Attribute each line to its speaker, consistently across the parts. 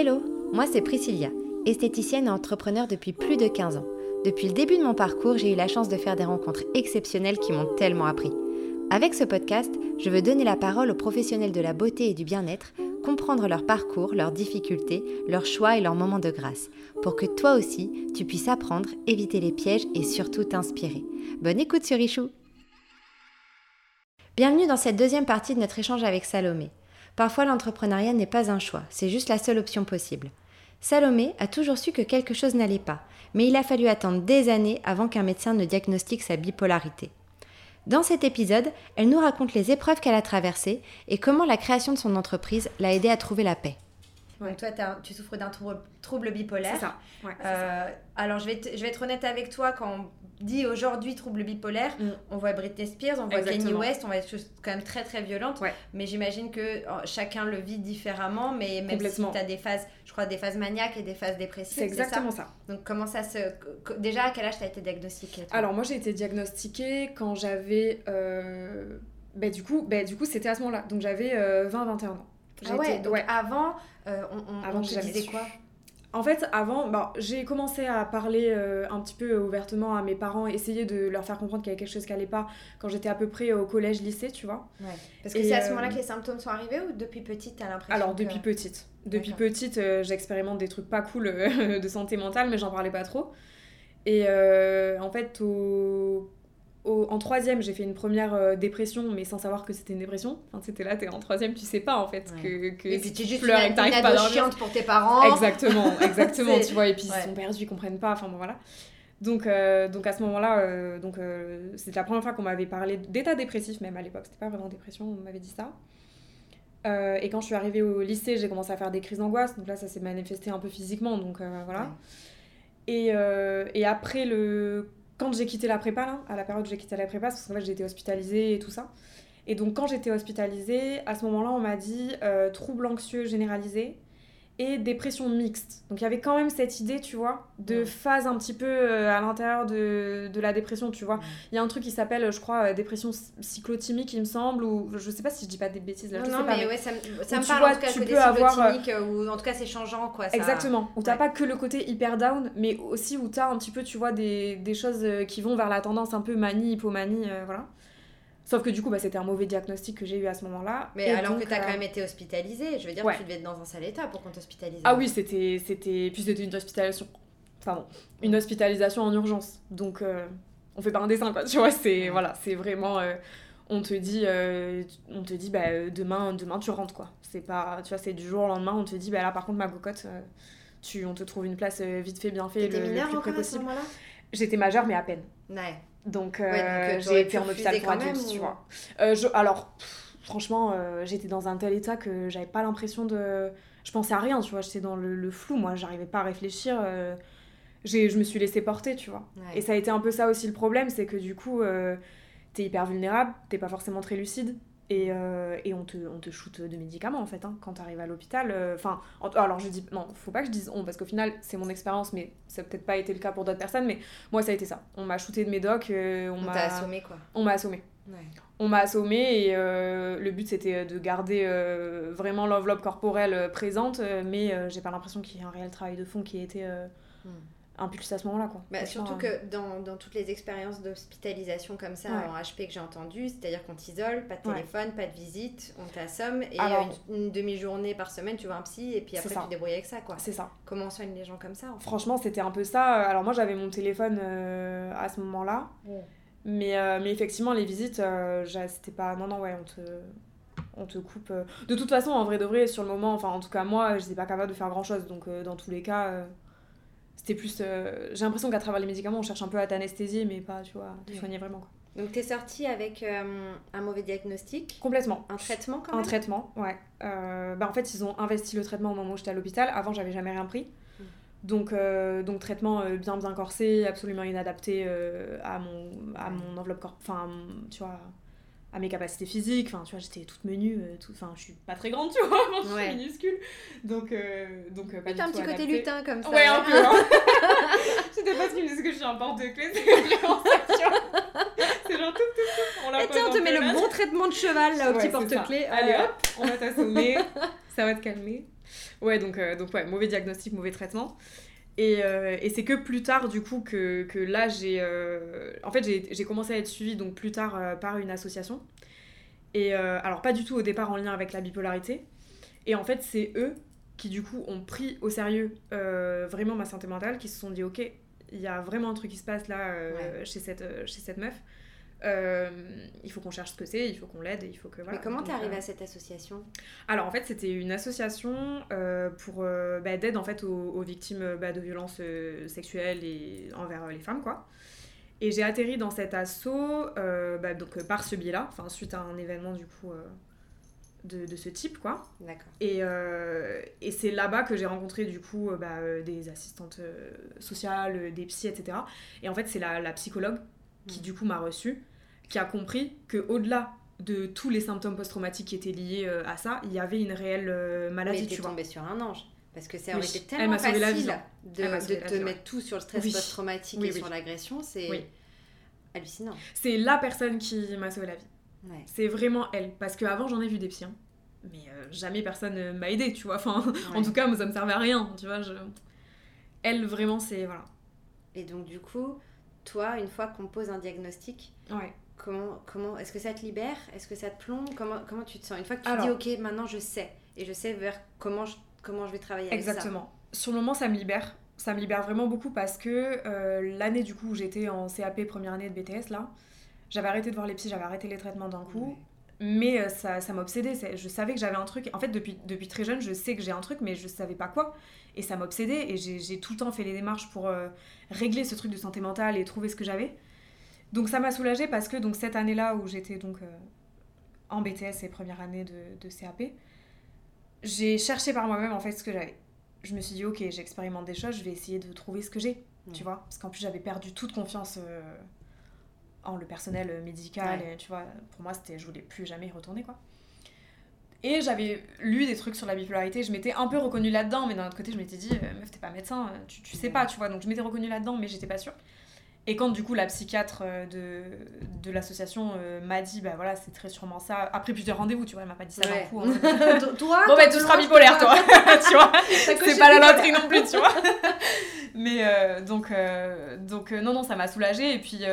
Speaker 1: Hello, moi c'est Priscilla, esthéticienne et entrepreneur depuis plus de 15 ans. Depuis le début de mon parcours, j'ai eu la chance de faire des rencontres exceptionnelles qui m'ont tellement appris. Avec ce podcast, je veux donner la parole aux professionnels de la beauté et du bien-être, comprendre leur parcours, leurs difficultés, leurs choix et leurs moments de grâce, pour que toi aussi, tu puisses apprendre, éviter les pièges et surtout t'inspirer. Bonne écoute sur Richou Bienvenue dans cette deuxième partie de notre échange avec Salomé. Parfois l'entrepreneuriat n'est pas un choix, c'est juste la seule option possible. Salomé a toujours su que quelque chose n'allait pas, mais il a fallu attendre des années avant qu'un médecin ne diagnostique sa bipolarité. Dans cet épisode, elle nous raconte les épreuves qu'elle a traversées et comment la création de son entreprise l'a aidée à trouver la paix.
Speaker 2: Donc toi, tu souffres d'un trouble, bipolaire.
Speaker 3: C'est ça.
Speaker 2: Euh, alors je vais, je vais être honnête avec toi, quand dit aujourd'hui trouble bipolaire, mm. on voit Britney Spears, on voit Kanye West, on voit des choses quand même très très violentes. Mais j'imagine que oh, chacun le vit différemment, mais même si tu as des phases, je crois, des phases maniaques et des phases dépressives.
Speaker 3: C'est exactement ça,
Speaker 2: Donc comment ça se... Déjà, à quel âge tu as été diagnostiquée
Speaker 3: Alors moi j'ai été diagnostiquée quand j'avais... Euh... Bah, du coup, bah, du coup c'était à ce moment-là. Donc j'avais 20-21 euh, ans.
Speaker 2: Ah ouais, donc avant, euh, on,
Speaker 3: avant
Speaker 2: on te disait quoi
Speaker 3: en fait, avant, bah, j'ai commencé à parler euh, un petit peu ouvertement à mes parents, essayer de leur faire comprendre qu'il y avait quelque chose qui n'allait pas quand j'étais à peu près au collège, lycée, tu vois.
Speaker 2: Ouais. Parce que c'est à ce moment-là euh, que les symptômes sont arrivés ou depuis petite, t'as l'impression
Speaker 3: Alors, depuis petite. Depuis petite, euh, j'expérimente des trucs pas cool de santé mentale, mais j'en parlais pas trop. Et en fait, au en troisième, j'ai fait une première euh, dépression, mais sans savoir que c'était une dépression. Enfin, c'était là, t'es en troisième, tu sais pas en fait que, que
Speaker 2: et puis tu juste pleures et que t'arrives pas à chiante pour tes parents.
Speaker 3: Exactement, exactement, tu vois. Et puis ils sont perdus, ils comprennent pas. Enfin bon voilà. Donc, euh, donc à ce moment-là, euh, donc c'était la première fois qu'on m'avait parlé d'état dépressif, même à l'époque. C'était pas vraiment dépression, on m'avait dit ça. et quand je suis arrivée au lycée, j'ai commencé à faire des crises d'angoisse. Donc là, ça s'est manifesté un peu physiquement. Donc voilà. Et, et après le quand j'ai quitté la prépa, à la période où j'ai quitté la prépa, parce qu'en fait j'ai été hospitalisée et tout ça. Et donc quand j'étais hospitalisée, à ce moment-là, on m'a dit euh, trouble anxieux généralisé et dépression mixte. Donc il y avait quand même cette idée, tu vois, de phase un petit peu euh, à l'intérieur de, de, la dépression, tu vois. Il y a un truc qui s'appelle, je crois, euh, dépression cyclotimique, il me semble, ou je sais pas si je dis pas des bêtises là.
Speaker 2: Non,
Speaker 3: je
Speaker 2: non
Speaker 3: sais
Speaker 2: mais
Speaker 3: pas,
Speaker 2: ouais, ça, ça me parle vois, en tout cas, tu peux avoir, euh, ou en tout cas c'est changeant, quoi. Ça...
Speaker 3: Exactement, où t'as pas que le côté hyper down, mais aussi où t'as un petit peu, tu vois, des, des choses qui vont vers la tendance un peu manie, hypomanie, voilà. Sauf que du coup, bah, c'était un mauvais diagnostic que j'ai eu à ce moment-là.
Speaker 2: Mais alors que tu as quand euh, même été hospitalisée, je veux dire que tu devais être dans un sale état pour qu'on t'hospitalise.
Speaker 3: Ah oui, c'était, c'était... Puis c'était une hospitalisation... Enfin bon, une hospitalisation en urgence. Donc, euh, on fait pas un dessin, quoi. Tu vois, c'est... Voilà, c'est vraiment... Euh, on te dit, on te dit bah, demain, demain, tu rentres, quoi. C'est pas... Tu vois, c'est du jour au lendemain, on te dit, bah là, par contre, ma cocotte, tu, on te trouve une place vite fait, bien fait, le, le, plus près possible. J'étais majeure, mais à peine.
Speaker 2: Ouais.
Speaker 3: Donc, euh, euh, j'ai été en hôpital pour adultes, tu vois. Euh, je, alors, franchement, j'étais dans un tel état que j'avais pas l'impression de. Je pensais à rien, tu vois. J'étais dans le, flou, moi, j'arrivais pas à réfléchir. je me suis laissée porter, tu vois. Et ça a été un peu ça aussi le problème, c'est que du coup, t'es hyper vulnérable, t'es pas forcément très lucide. Et, euh, et, on, te, on te shoot de médicaments en fait hein, quand tu arrives à l'hôpital. Euh, enfin, alors je dis, non, faut pas que je dise on parce qu'au final c'est mon expérience, mais ça n'a peut-être pas été le cas pour d'autres personnes, mais moi ça a été ça. On m'a shooté de médoc,
Speaker 2: euh,
Speaker 3: on,
Speaker 2: m'a assommé quoi.
Speaker 3: On m'a assommé. On m'a assommé et le but c'était de garder vraiment l'enveloppe corporelle présente, mais j'ai pas l'impression qu'il y ait un réel travail de fond qui ait été. Hmm impulsé à ce moment-là. Quoi.
Speaker 2: Bah, surtout que dans, dans, toutes les expériences d'hospitalisation comme ça en HP que j'ai entendu, c'est-à-dire qu'on t'isole, pas de téléphone, pas de visite, on t'assomme et une, demi-journée par semaine tu vois un psy et puis après tu te débrouilles avec ça. quoi.
Speaker 3: C'est ça.
Speaker 2: Comment on soigne les gens comme ça
Speaker 3: Franchement, c'était un peu ça. Alors moi j'avais mon téléphone euh, à ce moment-là, mais, euh, mais effectivement les visites, euh, c'était pas. Non, non, ouais, on te on te coupe. De toute façon, en vrai de vrai, sur le moment, enfin en tout cas moi, je n'étais pas capable de faire grand chose. Donc dans tous les cas, c'était plus. Euh, j'ai l'impression qu'à travers les médicaments, on cherche un peu à t'anesthésier, mais pas, tu vois, te soigner vraiment. Quoi.
Speaker 2: Donc, t'es sortie avec euh, un mauvais diagnostic?
Speaker 3: Complètement.
Speaker 2: Un traitement quand même?
Speaker 3: Un traitement, ouais. Euh, bah, en fait, ils ont investi le traitement au moment où j'étais à l'hôpital. Avant, j'avais jamais rien pris. Hmm. Donc, donc traitement bien bien corsé, absolument inadapté à, mon, à mon enveloppe corps. Enfin, tu vois à mes capacités physiques. Enfin, tu vois, j'étais toute menue. Euh, tout... Enfin, je suis pas très grande, tu vois. je suis minuscule. Donc, euh, donc euh, pas
Speaker 2: un petit côté lutin comme ça.
Speaker 3: Ouais, un peu. Hein. C'était pas ce qu'ils me disent que je suis un porte-clés. C'est genre tout, tout
Speaker 2: on, Et on te met le bon traitement de cheval là au petit porte-clés.
Speaker 3: Allez hop, on va t'assommer, ça va te calmer. Ouais, donc, euh, donc ouais, mauvais diagnostic, mauvais traitement. Et, euh, et c'est que plus tard, du coup, que, que là, j'ai... Euh, en fait, j'ai commencé à être suivie, donc plus tard, par une association. Et alors, pas du tout au départ en lien avec la bipolarité. Et en fait, c'est eux qui, du coup, ont pris au sérieux vraiment ma santé mentale, qui se sont dit, ok, il y a vraiment un truc qui se passe là chez, cette, chez cette meuf. Euh, il faut qu'on cherche ce que c'est, il faut qu'on l'aide, il faut que
Speaker 2: voilà. Mais comment t'es arrivée euh, à cette association?
Speaker 3: Alors en fait c'était une association euh, pour bah, d'aide en fait aux, victimes bah, de violences sexuelles et envers les femmes quoi. Et j'ai atterri dans cet asso bah, donc par ce biais-là, enfin suite à un événement du coup de, de, ce type quoi.
Speaker 2: D'accord.
Speaker 3: Et, et c'est là-bas que j'ai rencontré du coup des assistantes sociales, des psys etc. Et en fait c'est la, la psychologue qui du coup m'a reçue qui a compris que au-delà de tous les symptômes post-traumatiques qui étaient liés euh, à ça, il y avait une réelle euh, maladie.
Speaker 2: Mais tu tombée sur un ange. Parce que ça aurait été tellement facile la vie, de, de te mettre tout sur le stress post-traumatique et sur l'agression. C'est hallucinant.
Speaker 3: C'est la personne qui m'a sauvé la vie. C'est vraiment elle. Parce qu'avant, j'en ai vu des psy. Hein. Mais euh, jamais personne m'a aidé, tu vois. Enfin, en tout cas, moi, ça me servait à rien, tu vois. Je... Elle, vraiment, c'est... Voilà.
Speaker 2: Et donc, du coup, toi, une fois qu'on pose un diagnostic,
Speaker 3: ouais.
Speaker 2: comment, comment est-ce que ça te libère? Est-ce que ça te plombe? Comment, comment tu te sens? Une fois que tu dis, ok, maintenant je sais, et je sais vers comment je, comment je vais travailler avec
Speaker 3: ça. Exactement. Sur le moment, ça me libère. Ça me libère vraiment beaucoup parce que euh, l'année du coup où j'étais en CAP première année de BTS, là, j'avais arrêté de voir les psys, j'avais arrêté les traitements d'un coup. Mais euh, ça, ça m'obsédait. Je savais que j'avais un truc. En fait, depuis, depuis très jeune, je sais que j'ai un truc, mais je savais pas quoi. Et ça m'obsédait. Et j'ai tout le temps fait les démarches pour euh, régler ce truc de santé mentale et trouver ce que j'avais. Donc ça m'a soulagée parce que donc, cette année-là où j'étais donc euh, en BTS et première année de, de CAP, j'ai cherché par moi-même en fait ce que j'avais. Je me suis dit, ok, j'expérimente des choses, je vais essayer de trouver ce que j'ai. Tu vois Parce qu'en plus, j'avais perdu toute confiance en le personnel médical. Et, tu vois, pour moi, c'était je voulais plus jamais y retourner, quoi. Et j'avais lu des trucs sur la bipolarité, je m'étais un peu reconnue là-dedans, mais d'un autre côté, je m'étais dit, euh, meuf, t'es pas médecin, tu, tu sais pas, tu vois. Donc je m'étais reconnue là-dedans, mais j'étais pas sûre. Et quand du coup la psychiatre euh, de, de l'association euh, m'a dit, bah voilà, c'est très sûrement ça, après plusieurs rendez-vous, tu vois, elle m'a pas dit ça d'un coup. Hein. toi Bon, bah tu seras bipolaire, toi, tu vois. C'est pas la loterie non plus, tu vois. Mais donc, donc non, non, ça m'a soulagée. Et puis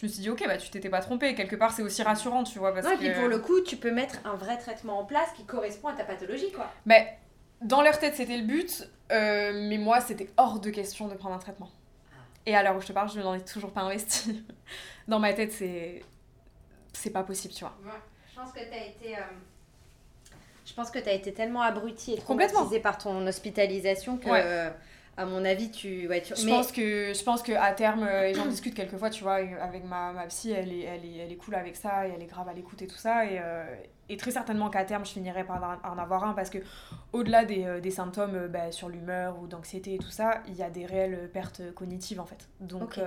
Speaker 3: je me suis dit, ok, bah tu t'étais pas trompé. Quelque part, c'est aussi rassurant, tu vois. Parce
Speaker 2: et puis pour le coup, tu peux mettre un vrai traitement en place qui correspond à ta pathologie, quoi.
Speaker 3: Mais dans leur tête, c'était le but, euh, mais moi, c'était hors de question de prendre un traitement. Ah. Et à l'heure où je te parle, je n'en ai toujours pas investi. dans ma tête, c'est. C'est pas possible, tu vois.
Speaker 2: Je pense que t'as été. Euh, je pense que t'as été tellement abruti et traumatisé par ton hospitalisation que à mon avis, tu. Ouais,
Speaker 3: Je, pense que, je pense qu'à terme, euh, et j'en discute quelquefois, tu vois, avec ma, ma psy, elle est, elle, est, elle est cool avec ça, et elle est grave à l'écoute et tout ça. Et, euh, et très certainement qu'à terme, je finirai par en avoir un, parce que au-delà des, euh, des, symptômes bah, sur l'humeur ou d'anxiété et tout ça, il y a des réelles pertes cognitives en fait. Donc,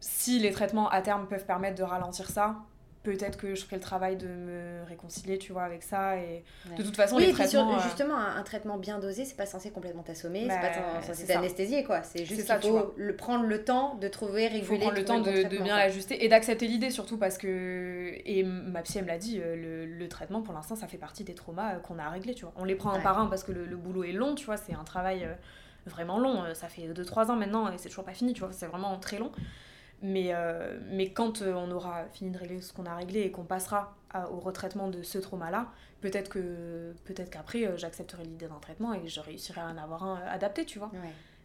Speaker 3: si les traitements à terme peuvent permettre de ralentir ça, peut-être que je ferai le travail de me réconcilier, tu vois, avec ça. Et de toute façon, les traitements...
Speaker 2: Euh, justement, un, traitement bien dosé, c'est pas censé complètement t'assommer, c'est pas bah, censé t'anesthésier, quoi. C'est juste qu'il faut le, prendre le temps de trouver, réguler... Il faut
Speaker 3: prendre le temps de, de bien l'ajuster et d'accepter l'idée, surtout parce que... Et ma psy, elle me l'a dit, euh, le, le, traitement, pour l'instant, ça fait partie des traumas euh, qu'on a à régler, tu vois. On les prend un par un parce que le, boulot est long, tu vois, c'est un travail vraiment long. Ça fait 2-3 ans maintenant et c'est toujours pas fini, tu vois, c'est vraiment très long. Mais, euh, mais quand euh, on aura fini de régler ce qu'on a réglé et qu'on passera au retraitement de ce trauma-là, peut-être que peut-être qu'après euh, j'accepterai l'idée d'un traitement et je réussirai à en avoir un adapté, tu vois.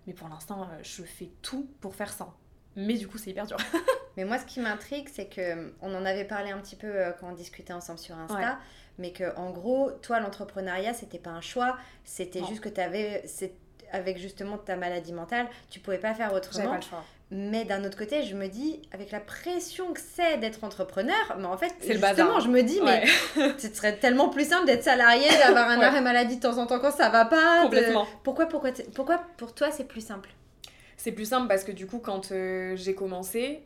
Speaker 3: Mais pour l'instant, je fais tout pour faire ça. Mais du coup, c'est hyper dur.
Speaker 2: mais moi, ce qui m'intrigue, c'est que on en avait parlé un petit peu quand on discutait ensemble sur Insta, mais que en gros, toi, l'entrepreneuriat, c'était pas un choix, c'était juste que tu avais avec justement ta maladie mentale, tu pouvais pas faire autrement.
Speaker 3: Pas le choix.
Speaker 2: Mais d'un autre côté, je me dis, avec la pression que c'est d'être entrepreneur, mais en fait, justement, je me dis, mais ce serait tellement plus simple d'être salarié, d'avoir un arrêt maladie de temps en temps quand ça va pas.
Speaker 3: Complètement.
Speaker 2: Pourquoi, pourquoi, pourquoi pour toi c'est plus simple?
Speaker 3: C'est plus simple parce que du coup, quand euh, j'ai commencé,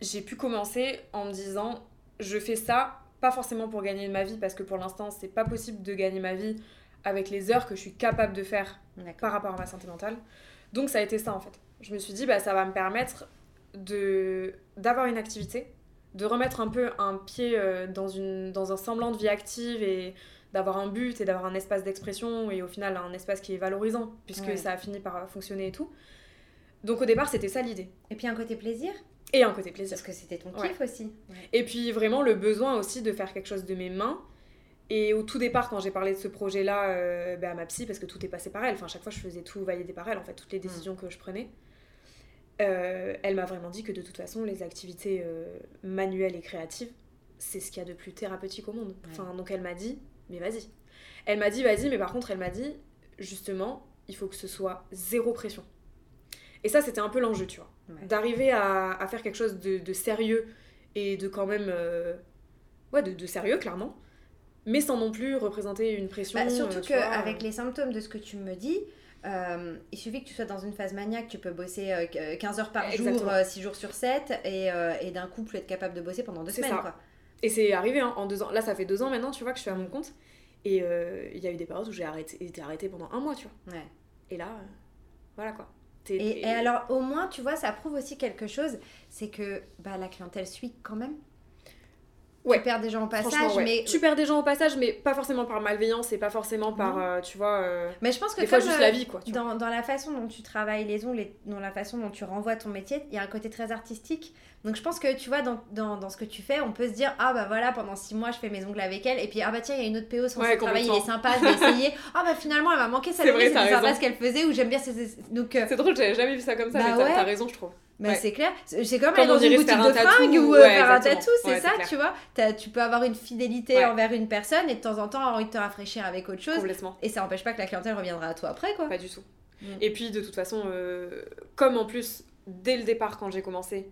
Speaker 3: j'ai pu commencer en me disant, je fais ça, pas forcément pour gagner ma vie, parce que pour l'instant, c'est pas possible de gagner ma vie avec les heures que je suis capable de faire par rapport à ma santé mentale. Donc ça a été ça en fait je me suis dit, bah, ça va me permettre de d'avoir une activité de remettre un peu un pied euh, dans, une, dans un semblant de vie active et d'avoir un but et d'avoir un espace d'expression et au final un espace qui est valorisant puisque ça a fini par fonctionner et tout. Donc au départ c'était ça l'idée.
Speaker 2: Et puis un côté plaisir?
Speaker 3: Et un côté plaisir.
Speaker 2: Parce que c'était ton kiff aussi.
Speaker 3: Et puis vraiment le besoin aussi de faire quelque chose de mes mains. Et au tout départ, quand j'ai parlé de ce projet-là euh, bah, à ma psy, parce que tout est passé par elle, enfin, chaque fois je faisais tout valider par elle, en fait, toutes les mm. décisions que je prenais, euh, elle m'a vraiment dit que de toute façon, les activités euh, manuelles et créatives, c'est ce qu'il y a de plus thérapeutique au monde. Enfin, donc elle m'a dit, mais vas-y. Elle m'a dit, vas-y, mais par contre, elle m'a dit, justement, il faut que ce soit zéro pression. Et ça, c'était un peu l'enjeu, tu vois. D'arriver à, à, faire quelque chose de, de, sérieux et de quand même. Euh, ouais, de, de, sérieux, clairement. Mais sans non plus représenter une pression.
Speaker 2: Bah, surtout qu'avec les symptômes de ce que tu me dis, euh, il suffit que tu sois dans une phase maniaque, tu peux bosser 15 euh, heures par jour, 6 jours sur 7, et, et d'un coup, plus être capable de bosser pendant deux semaines. Quoi.
Speaker 3: Et c'est arrivé hein, en deux ans. Là, ça fait deux ans maintenant, tu vois, que je suis à mon compte. Et euh, il y a eu des périodes où j'ai arrêté, été arrêtée pendant un mois, tu vois. Ouais. Et là, euh, voilà quoi.
Speaker 2: Et, et, alors, au moins, tu vois, ça prouve aussi quelque chose, c'est que bah, la clientèle suit quand même. Ouais. Tu perds des gens au passage, mais.
Speaker 3: Tu perds des gens au passage, mais pas forcément par malveillance et pas forcément par, euh, tu vois. Euh,
Speaker 2: mais je pense que.
Speaker 3: Des fois, juste la vie, quoi.
Speaker 2: Dans, dans, la façon dont tu travailles les ongles et dans la façon dont tu renvoies ton métier, il y a un côté très artistique. Donc je pense que, tu vois, dans, dans, dans, ce que tu fais, on peut se dire, ah bah voilà, pendant six mois, je fais mes ongles avec elle, et puis, ah bah tiens, il y a une autre PO, son travail, il est sympa, je vais essayer. ah bah finalement, elle m'a manqué ça, c'est sympa ce qu'elle faisait, ou j'aime bien ses. Donc.
Speaker 3: Euh, c'est drôle, j'avais jamais vu ça comme ça, bah mais t'as raison, je trouve.
Speaker 2: Mais c'est clair. C'est comme aller dans une boutique de fringues ou euh, faire un tatou, c'est ça, tu vois. tu peux avoir une fidélité envers une personne et de temps en temps avoir envie de te rafraîchir avec autre chose. Et ça n'empêche pas que la clientèle reviendra à toi après, quoi.
Speaker 3: Pas du tout. Mm. Et puis, de toute façon, euh, comme en plus, dès le départ, quand j'ai commencé,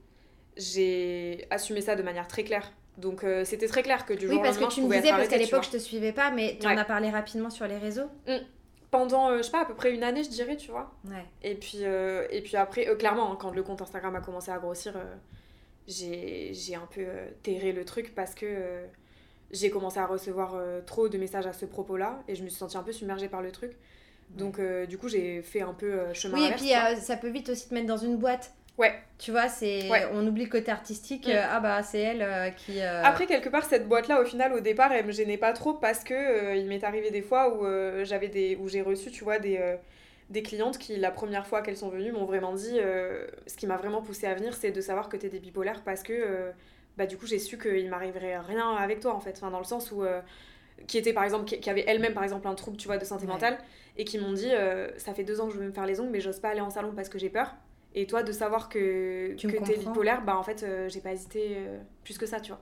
Speaker 3: j'ai assumé ça de manière très claire. Donc euh, c'était très clair que du jour
Speaker 2: au lendemain, Oui, parce que tu me disais, parce qu'à l'époque, je te suivais pas, mais tu en as parlé rapidement sur les réseaux. Mm
Speaker 3: pendant, euh, je sais pas, à peu près une année, je dirais, tu vois. Ouais. Et puis, euh, et puis après, euh, clairement, hein, quand le compte Instagram a commencé à grossir, j'ai un peu terré le truc parce que j'ai commencé à recevoir trop de messages à ce propos-là et je me suis sentie un peu submergée par le truc. Donc, du coup, j'ai fait un peu chemin
Speaker 2: Oui, et puis ça peut vite aussi te mettre dans une boîte.
Speaker 3: Ouais.
Speaker 2: Tu vois, c'est on oublie le côté artistique. Mm. ah bah c'est elle euh, qui. Euh,
Speaker 3: Après quelque part cette boîte là au final au départ elle me gênait pas trop parce que euh, il m'est arrivé des fois où j'avais des où j'ai reçu tu vois des des clientes qui la première fois qu'elles sont venues m'ont vraiment dit ce qui m'a vraiment poussé à venir c'est de savoir que tu des bipolaires parce que bah du coup j'ai su qu'il m'arriverait rien avec toi en fait enfin dans le sens où qui était par exemple qui, avait elle-même par exemple un trouble tu vois de santé mentale et qui m'ont dit ça fait deux ans que je veux me faire les ongles mais j'ose pas aller en salon parce que j'ai peur et toi, de savoir que, tu que t'es bipolaire, bah en fait, euh, j'ai pas hésité euh, plus que ça, tu vois.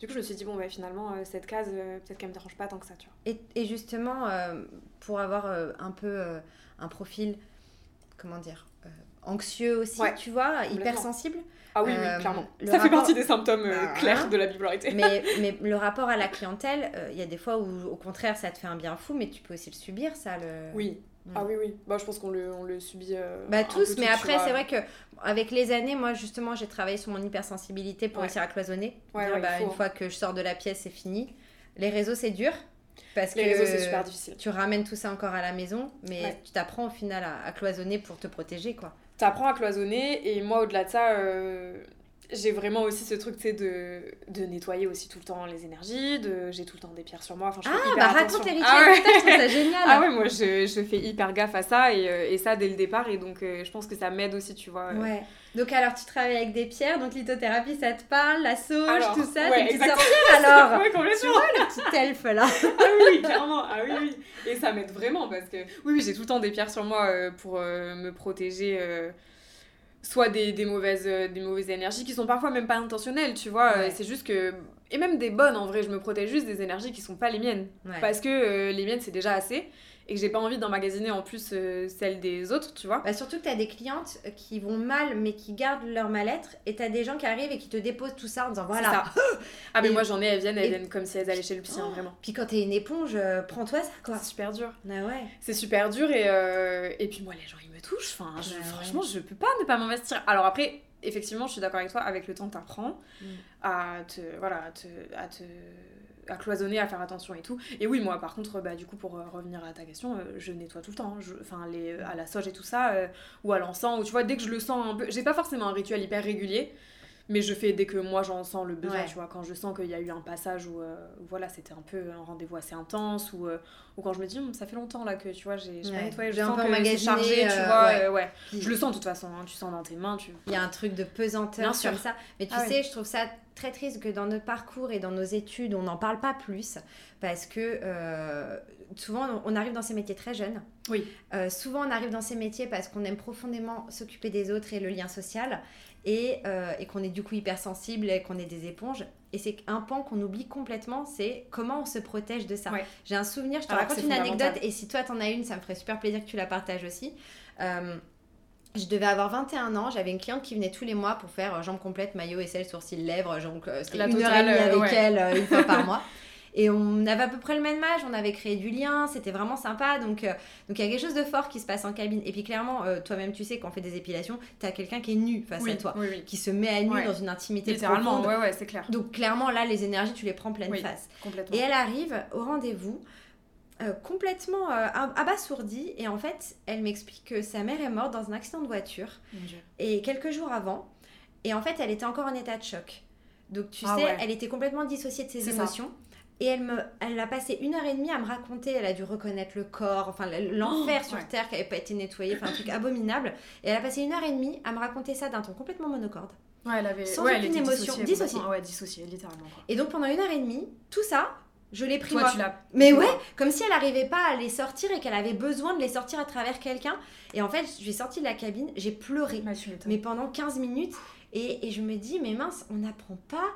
Speaker 3: Du coup, je me suis dit, bon, bah finalement, euh, cette case, peut-être qu'elle me dérange pas tant que ça, tu vois.
Speaker 2: Et, et justement, pour avoir un peu un profil, comment dire, anxieux aussi, tu vois, hypersensible.
Speaker 3: Ah oui, oui, clairement. Ça fait partie des symptômes bah, clairs de la bipolarité.
Speaker 2: Mais, mais le rapport à la clientèle, il y a des fois où, au contraire, ça te fait un bien fou, mais tu peux aussi le subir, ça. Le...
Speaker 3: Oui, ah oui, oui. Bah, je pense qu'on le, on le subit. Euh,
Speaker 2: bah, tous, mais après, c'est vrai que avec les années, moi, justement, j'ai travaillé sur mon hypersensibilité pour réussir à cloisonner. Ouais, bah, une fois que je sors de la pièce, c'est fini. Les réseaux, c'est dur. Parce
Speaker 3: les réseaux, c'est super difficile.
Speaker 2: Tu ramènes tout ça encore à la maison, mais tu t'apprends au final à, cloisonner pour te protéger, quoi.
Speaker 3: Tu apprends à cloisonner, et moi, au-delà de ça, euh, j'ai vraiment aussi ce truc, tu sais, de, de nettoyer aussi tout le temps les énergies, de j'ai tout le temps des pierres sur moi. Enfin, je
Speaker 2: ah,
Speaker 3: fais
Speaker 2: hyper bah raconte les rituels, ah ouais. je trouve ça génial.
Speaker 3: Ah ouais, moi je, je, fais hyper gaffe à ça et, euh, et ça dès le départ et donc euh, je pense que ça m'aide aussi, tu vois.
Speaker 2: Ouais. Donc alors tu travailles avec des pierres, donc lithothérapie ça te parle, la sauge, tout ça, ouais, tes petites sorcières alors
Speaker 3: Ouais.
Speaker 2: Tu vois le petit elfe là
Speaker 3: Ah oui, clairement, ah oui, oui. Et ça m'aide vraiment parce que oui, oui, j'ai tout le temps des pierres sur moi euh, pour me protéger soit des, des, mauvaises, euh, des mauvaises énergies qui sont parfois même pas intentionnelles, tu vois. Euh, c'est juste que. Et même des bonnes, en vrai, je me protège juste des énergies qui sont pas les miennes. Parce que euh, les miennes, c'est déjà assez et que j'ai pas envie d'emmagasiner en plus euh, celle des autres, tu vois.
Speaker 2: Bah surtout que tu as des clientes qui vont mal mais qui gardent leur mal-être et tu as des gens qui arrivent et qui te déposent tout ça en disant voilà. Ça.
Speaker 3: ah mais moi j'en ai, elles viennent, elles viennent comme si elles allaient chez le psy, hein, vraiment.
Speaker 2: Puis quand t'es une éponge, euh, prends-toi ça quoi.
Speaker 3: C'est super dur.
Speaker 2: Ah ouais.
Speaker 3: C'est super dur et, et puis moi les gens enfin bah franchement je peux pas ne pas m'investir. Alors après effectivement je suis d'accord avec toi, avec le temps que t'apprends mm. à te, voilà, à te, à te à cloisonner, à faire attention et tout. Et oui, moi, par contre, bah, du coup, pour euh, revenir à ta question, euh, je nettoie tout le temps. Hein. Enfin, les, euh, à la sauge et tout ça, ou à l'encens, ou tu vois, dès que je le sens un peu. J'ai pas forcément un rituel hyper régulier, mais je fais dès que moi j'en sens le besoin, tu vois. Quand je sens qu'il y a eu un passage où, euh, voilà, c'était un peu un rendez-vous assez intense, ou, euh, ou quand je me dis, hum, ça fait longtemps là que, tu vois, j'ai pas nettoyé, je sens que c'est chargé, tu vois, ouais. Je le sens de toute façon, hein, tu sens dans tes mains. Tu...
Speaker 2: Il y a un truc de pesanteur comme ça. Mais tu ah sais, je trouve ça très triste que dans notre parcours et dans nos études, on n'en parle pas plus, parce que souvent, on arrive dans ces métiers très jeunes.
Speaker 3: Oui.
Speaker 2: souvent, on arrive dans ces métiers parce qu'on aime profondément s'occuper des autres et le lien social et, euh, et qu'on est du coup hypersensible et qu'on est des éponges. Et c'est un pan qu'on oublie complètement, c'est comment on se protège de ça. J'ai un souvenir, je te raconte une anecdote, et si toi t'en as une, ça me ferait super plaisir que tu la partages aussi. Euh, je devais avoir 21 ans, j'avais une cliente qui venait tous les mois pour faire jambes complètes, maillot, aisselle, sourcils, lèvres, donc euh, c'était une heure et demie avec elle une fois par mois. Et on avait à peu près le même âge, on avait créé du lien, c'était vraiment sympa. Donc euh, donc il y a quelque chose de fort qui se passe en cabine. Et puis clairement, euh, toi-même, tu sais, quand on fait des épilations, tu as quelqu'un qui est nu face à toi, qui se met à nu dans une intimité
Speaker 3: Littéralement, profonde. ouais, ouais, c'est clair.
Speaker 2: Donc clairement, là, les énergies, tu les prends pleine face.
Speaker 3: Complètement.
Speaker 2: Et elle arrive au rendez-vous. Euh, complètement abasourdie et en fait elle m'explique que sa mère est morte dans un accident de voiture. Et quelques jours avant. Et en fait elle était encore en état de choc. Donc tu ah sais elle était complètement dissociée de ses émotions. Et elle, me, elle a passé une heure et demie à me raconter, elle a dû reconnaître le corps, enfin l'enfer oh, sur Terre qui n'avait pas été nettoyé, enfin un truc abominable. Et elle a passé une heure et demie à me raconter ça d'un ton complètement monocorde.
Speaker 3: Ouais, elle avait...
Speaker 2: Sans aucune émotion,
Speaker 3: dissociée, littéralement.
Speaker 2: Et donc pendant une heure et demie, tout ça, je l'ai pris moi. Tu Mais ouais, comme si elle n'arrivait pas à les sortir et qu'elle avait besoin de les sortir à travers quelqu'un. Et en fait, je suis sortie de la cabine, j'ai pleuré. Bah, mais pendant 15 minutes. Et, et, je me dis, mais mince, on n'apprend pas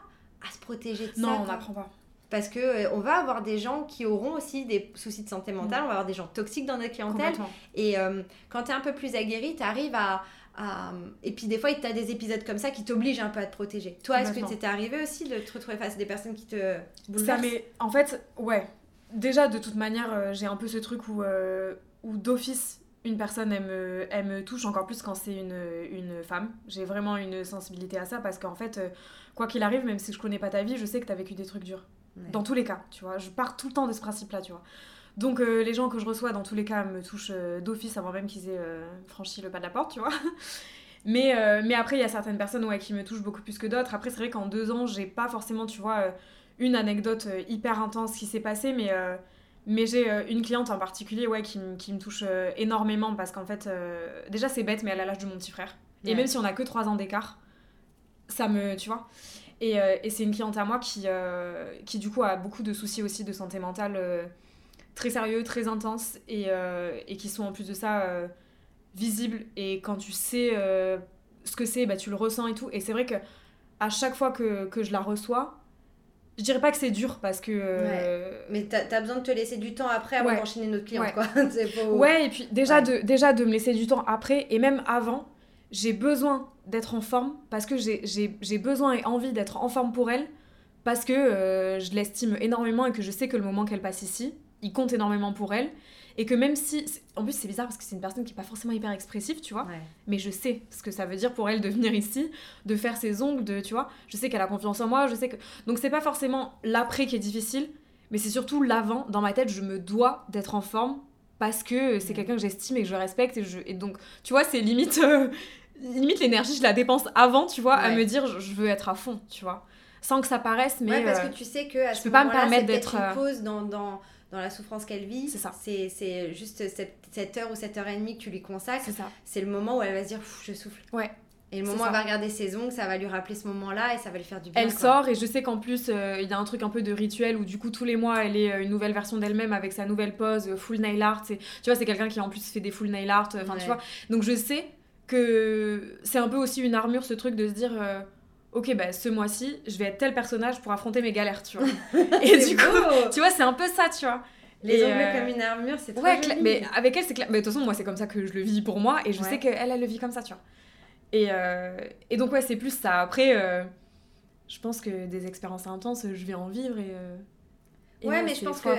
Speaker 2: à se protéger de
Speaker 3: ça. Non, on n'apprend pas.
Speaker 2: Parce que euh, on va avoir des gens qui auront aussi des soucis de santé mentale, mm. on va avoir des gens toxiques dans notre clientèle. Et euh, quand tu es un peu plus aguerri, tu arrives à, Et puis des fois, tu as des épisodes comme ça qui t'obligent un peu à te protéger. Toi, est-ce que c'était arrivé aussi de te retrouver face à des personnes qui te bouleversent
Speaker 3: mais En fait, ouais. Déjà, de toute manière, euh, j'ai un peu ce truc où, où d'office, une personne, elle me, elle me, touche encore plus quand c'est une, une femme. J'ai vraiment une sensibilité à ça parce qu'en fait, quoi qu'il arrive, même si je connais pas ta vie, je sais que tu as vécu des trucs durs. Dans tous les cas, tu vois. Je pars tout le temps de ce principe-là, tu vois. Donc euh, les gens que je reçois, dans tous les cas, me touchent euh, d'office avant même qu'ils aient euh, franchi le pas de la porte, tu vois. mais, mais après, il y a certaines personnes ouais, qui me touchent beaucoup plus que d'autres. Après, c'est vrai qu'en deux ans, j'ai pas forcément, tu vois, une anecdote hyper intense qui s'est passée, mais, mais j'ai une cliente en particulier ouais, qui, qui me touche énormément parce qu'en fait, déjà c'est bête, mais elle a l'âge de mon petit frère. Et même si on a que trois ans d'écart, ça me, tu vois. Et, c'est une cliente à moi qui, qui, du coup, a beaucoup de soucis aussi de santé mentale très sérieux, très intenses, et, et, qui sont en plus de ça visibles. Et quand tu sais ce que c'est, bah, tu le ressens et tout. Et c'est vrai que à chaque fois que, que, je la reçois, je dirais pas que c'est dur parce que.
Speaker 2: Mais t'as as besoin de te laisser du temps après avant d'enchaîner notre client,
Speaker 3: ouais.
Speaker 2: quoi.
Speaker 3: Ouais, et puis déjà, De, déjà de me laisser du temps après, et même avant, j'ai besoin d'être en forme parce que j'ai besoin et envie d'être en forme pour elle parce que euh, je l'estime énormément et que je sais que le moment qu'elle passe ici, il compte énormément pour elle. Et que même si. En plus, c'est bizarre parce que c'est une personne qui n'est pas forcément hyper expressive, tu vois. Mais je sais ce que ça veut dire pour elle de venir ici, de faire ses ongles, de, tu vois. Je sais qu'elle a confiance en moi, je sais que. Donc, c'est pas forcément l'après qui est difficile, mais c'est surtout l'avant. Dans ma tête, je me dois d'être en forme parce que c'est quelqu'un que j'estime et que je respecte. Et, je... et donc, tu vois, c'est limite. Euh, limite l'énergie je la dépense avant tu vois à me dire je veux être à fond tu vois sans que ça paraisse mais
Speaker 2: ouais, parce que tu sais que à je peux pas me permettre d'être une euh, pause dans, dans, dans la souffrance qu'elle vit
Speaker 3: c'est ça
Speaker 2: c'est juste cette, cette, heure ou cette heure et demie que tu lui consacres
Speaker 3: c'est ça
Speaker 2: c'est le moment où elle va se dire je souffle
Speaker 3: ouais
Speaker 2: et le moment où elle va regarder ses ongles, ça va lui rappeler ce moment-là et ça va lui faire du bien.
Speaker 3: Elle sort et je sais qu'en plus, euh, il y a un truc un peu de rituel où du coup tous les mois, elle est euh, une nouvelle version d'elle-même avec sa nouvelle pose, full nail art. Tu vois, c'est quelqu'un qui en plus fait des full nail art. Enfin, tu vois. Donc je sais que c'est un peu aussi une armure ce truc de se dire euh, ok bah ce mois-ci je vais être tel personnage pour affronter mes galères tu vois. Et du coup tu vois c'est un peu ça tu vois.
Speaker 2: Les ongles euh, comme une armure c'est trop ouais
Speaker 3: mais avec elle c'est clair mais de toute façon moi c'est comme ça que je le vis pour moi et je sais qu'elle elle le vit comme ça tu vois. Et, euh, et donc ouais c'est plus ça. Après je pense que des expériences intenses je vais en vivre et,
Speaker 2: ouais mais je pense que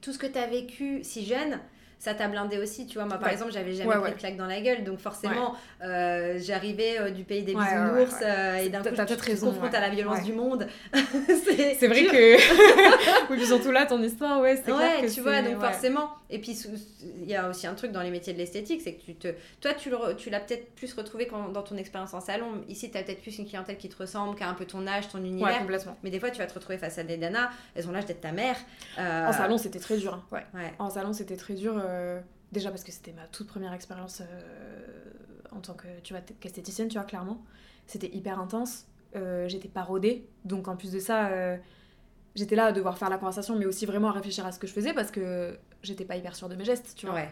Speaker 2: tout ce que tu as vécu si jeune ça t'a blindé aussi, tu vois. Moi, par exemple, j'avais jamais pris de claque dans la gueule, donc forcément, euh, j'arrivais euh, du pays des bisounours euh, et d'un coup, je te confronte à la violence du monde.
Speaker 3: c'est vrai que. oui, puis surtout là, ton histoire, ouais, c'est clair
Speaker 2: que tu vois, donc forcément. Et puis, il y a aussi un truc dans les métiers de l'esthétique, c'est que tu te. Toi, tu, tu l'as peut-être plus retrouvé quand, dans ton expérience en salon. Ici, tu as peut-être plus une clientèle qui te ressemble, qui a un peu ton âge, ton univers. complètement. Mais des fois, tu vas te retrouver face à des nanas, elles ont l'âge d'être ta mère.
Speaker 3: En salon, c'était très dur. Hein. Ouais. En salon, c'était très dur. Euh, déjà parce que c'était ma toute première expérience euh, en tant que tu vois, qu'esthéticienne, tu vois, clairement. C'était hyper intense. Euh, j'étais pas rodée. Donc en plus de ça, j'étais là à devoir faire la conversation, mais aussi vraiment à réfléchir à ce que je faisais parce que j'étais pas hyper sûre de mes gestes, tu vois. Ouais.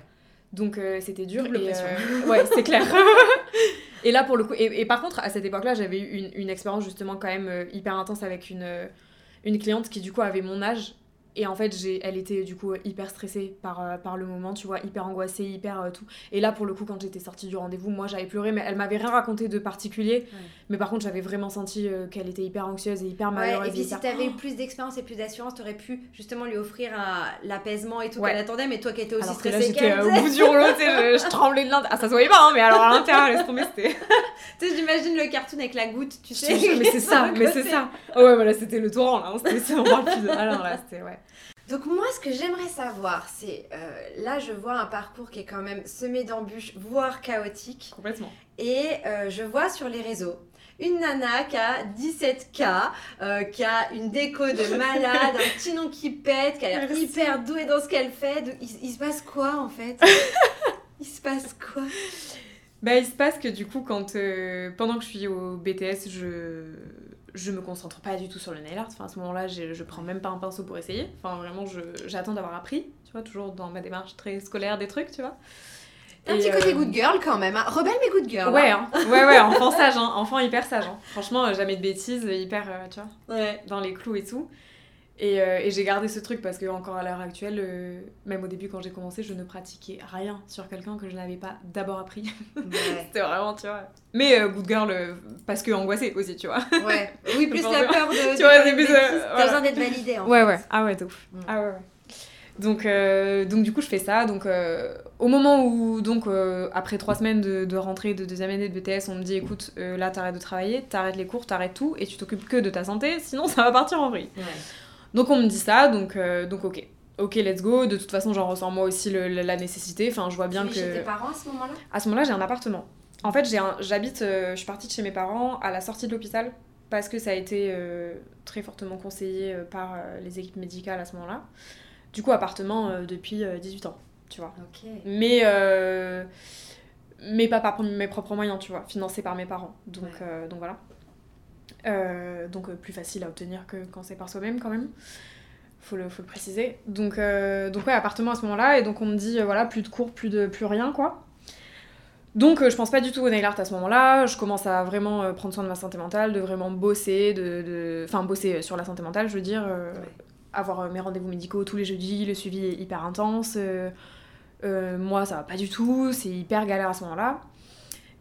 Speaker 3: Donc c'était dur. et, ouais, c'est clair. et là, pour le coup, et, par contre, à cette époque-là, j'avais eu une, une, expérience justement quand même hyper intense avec une, une cliente qui du coup avait mon âge et en fait, j'ai, elle était du coup hyper stressée par, euh, par le moment, tu vois, hyper angoissée, hyper euh, tout. Et là, pour le coup, quand j'étais sortie du rendez-vous, moi j'avais pleuré, mais elle m'avait rien raconté de particulier. Mais par contre, j'avais vraiment senti euh, qu'elle était hyper anxieuse et hyper malheureuse.
Speaker 2: et puis si t'avais eu plus d'expérience et plus d'assurance, t'aurais pu justement lui offrir l'apaisement et tout qu'elle attendait, mais toi qui étais aussi alors stressée.
Speaker 3: j'étais au bout du rouleau, sais, je, tremblais de l'Inde. Ah, ça se voyait pas, hein, mais alors à l'intérieur, laisse tomber, c'était.
Speaker 2: tu sais, j'imagine le cartoon avec la goutte, tu sais.
Speaker 3: mais c'est ça, mais c'est ça. Oh ouais, voilà, c'était le torrent là, on parle plus de. Alors là, c'était, ouais.
Speaker 2: Donc moi, ce que j'aimerais savoir, c'est euh, là, je vois un parcours qui est quand même semé d'embûches, voire chaotique.
Speaker 3: Complètement.
Speaker 2: Et euh, je vois sur les réseaux une nana qui a 17K, euh, qui a une déco de malade, un petit nom qui pète, qui a l'air hyper douée dans ce qu'elle fait. il, se passe quoi en fait? Il se passe quoi?
Speaker 3: Bah, il se passe que du coup, quand pendant que je suis au BTS, je je me concentre pas du tout sur le nail art. Enfin, à ce moment-là, je, je prends même pas un pinceau pour essayer. Enfin, vraiment, j'attends d'avoir appris, tu vois, toujours dans ma démarche très scolaire des trucs, tu vois.
Speaker 2: Un petit côté euh, good girl quand même, hein. rebelle mais good girl.
Speaker 3: Ouais, hein. hein. ouais, ouais, enfant sage, enfant hyper sage. Franchement, jamais de bêtises, hyper, euh, tu vois, ouais. dans les clous et tout. Euh, et, j'ai gardé ce truc parce que encore à l'heure actuelle, euh, même au début quand j'ai commencé, je ne pratiquais rien sur quelqu'un que je n'avais pas d'abord appris. C'était vraiment, tu vois. Mais euh, good girl parce que angoissée aussi, tu vois.
Speaker 2: Ouais. Oui, plus la peur de. tu vois, plus. T'as besoin d'être validée. En
Speaker 3: ouais, ouais. Ah ouais, ouf. Mm. Ah ouais, ouais. Donc, donc du coup, je fais ça. Donc, au moment où, donc, après trois semaines de, de, rentrée de deuxième année de BTS, on me dit, écoute, là, t'arrêtes de travailler, t'arrêtes les cours, t'arrêtes tout, et tu t'occupes que de ta santé, sinon ça va partir en vrille. Ouais. Donc on me dit ça, donc, euh, donc ok. Ok, let's go. De toute façon, j'en ressens moi aussi la nécessité. Enfin, je vois bien que.
Speaker 2: chez tes parents à ce moment-là?
Speaker 3: À ce moment-là, j'ai un appartement. En fait, j'habite, euh, je suis partie de chez mes parents à la sortie de l'hôpital parce que ça a été euh, très fortement conseillé par les équipes médicales à ce moment-là. Du coup, appartement depuis 18 ans, tu vois. Ok. Mais, mais pas par mes propres moyens, tu vois, financé par mes parents. Donc, donc voilà. Euh, donc euh, plus facile à obtenir que quand c'est par soi-même quand même. Faut le, faut le préciser. Donc, euh, donc ouais, appartement à ce moment-là. Et donc on me dit, voilà, plus de cours, plus, de, plus rien, quoi. Donc je pense pas du tout au nail art à ce moment-là. Je commence à vraiment prendre soin de ma santé mentale, de vraiment bosser, de... Enfin, bosser sur la santé mentale, je veux dire. Avoir mes rendez-vous médicaux tous les jeudis, le suivi est hyper intense. moi, ça va pas du tout. C'est hyper galère à ce moment-là.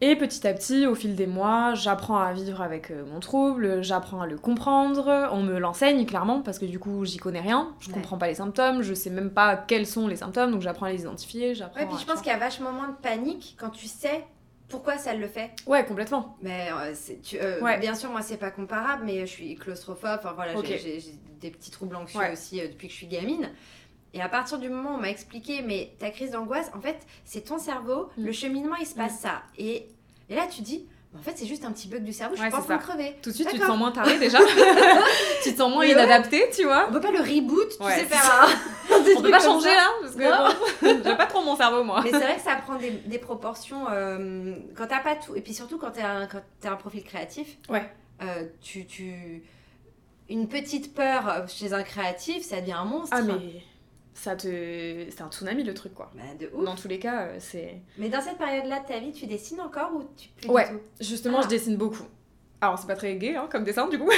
Speaker 3: Et petit à petit, au fil des mois, j'apprends à vivre avec euh, mon trouble, j'apprends à le comprendre, on me l'enseigne clairement parce que du coup j'y connais rien, je comprends pas les symptômes, je sais même pas quels sont les symptômes, donc j'apprends à les identifier, j'apprends.
Speaker 2: Ouais, puis je pense qu'il y a vachement moins de panique quand tu sais pourquoi ça le fait.
Speaker 3: Ouais, complètement.
Speaker 2: Mais euh, tu, euh, bien sûr, moi c'est pas comparable, mais je suis claustrophobe, enfin voilà, j'ai des petits troubles anxieux aussi depuis que je suis gamine. Et à partir du moment où on m'a expliqué, mais ta crise d'angoisse, en fait, c'est ton cerveau, mm. le cheminement, il se passe mm. ça. Et, et là, tu dis, en fait, c'est juste un petit bug du cerveau, je suis pas en train de crever.
Speaker 3: Tout de suite, tu te sens moins taré déjà. tu te sens moins inadapté, tu vois.
Speaker 2: On peut pas le reboot, tu sais faire un.
Speaker 3: on peut pas changer là, parce que j'ai pas trop mon cerveau, moi.
Speaker 2: Mais c'est vrai que ça prend des, des proportions euh, quand t'as pas tout. Et puis surtout quand t'as un, un profil créatif.
Speaker 3: Ouais.
Speaker 2: Euh, tu, tu. Une petite peur chez un créatif, ça devient un monstre.
Speaker 3: Ah, mais ça te c'est un tsunami le truc quoi
Speaker 2: bah, de ouf.
Speaker 3: dans tous les cas euh, c'est
Speaker 2: mais dans cette période là de ta vie tu dessines encore ou tu
Speaker 3: plus ouais justement je ah. dessine beaucoup alors c'est pas très gay hein, comme dessin du coup